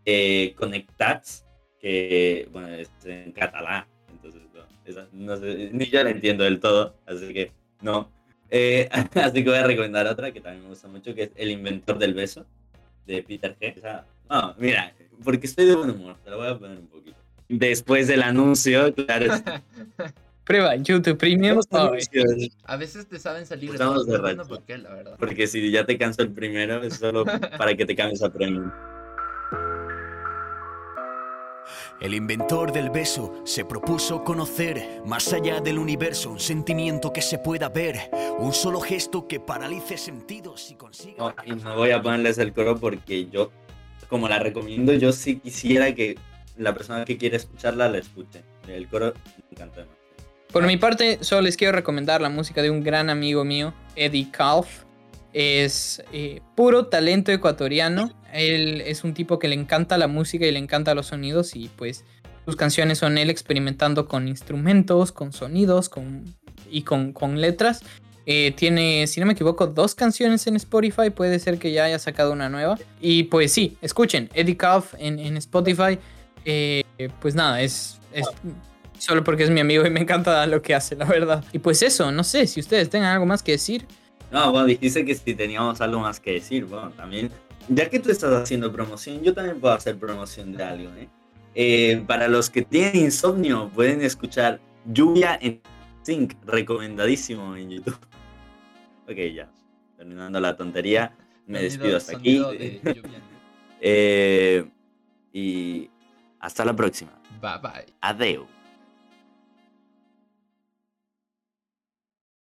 Eh, Conectats, que bueno, es en catalán. Entonces, no, esa no sé, ni yo la entiendo del todo, así que no. Eh, así que voy a recomendar otra que también me gusta mucho, que es El Inventor del Beso, de Peter G. Esa- no, mira, porque estoy de buen humor, te la voy a poner un poquito. Después del anuncio, claro. está. Prueba YouTube Premium. A veces te saben salir Estamos borrachos. por qué, la verdad. Porque si ya te canso el primero, es solo para que te cambies a premium. El inventor del beso se propuso conocer más allá del universo un sentimiento que se pueda ver, un solo gesto que paralice sentidos y consiga. No, y no voy a ponerles el coro porque yo, como la recomiendo, yo sí quisiera que la persona que quiere escucharla la escuche. El coro me encanta. Por mi parte, solo les quiero recomendar la música de un gran amigo mío, Eddie Calf. Es eh, puro talento ecuatoriano. Él es un tipo que le encanta la música y le encanta los sonidos y pues sus canciones son él experimentando con instrumentos, con sonidos con, y con, con letras. Eh, tiene, si no me equivoco, dos canciones en Spotify. Puede ser que ya haya sacado una nueva. Y pues sí, escuchen, Eddie Calf en, en Spotify. Eh, pues nada, es, es solo porque es mi amigo y me encanta lo que hace, la verdad. Y pues eso, no sé si ustedes tengan algo más que decir. No, bueno, dijiste que si teníamos algo más que decir, bueno, también, ya que tú estás haciendo promoción, yo también puedo hacer promoción de algo, ¿eh? Eh, para los que tienen insomnio, pueden escuchar Lluvia en Sync, recomendadísimo en YouTube. Ok, ya, terminando la tontería, me despido hasta aquí. de. Eh, y hasta la próxima. Bye bye. Adeu.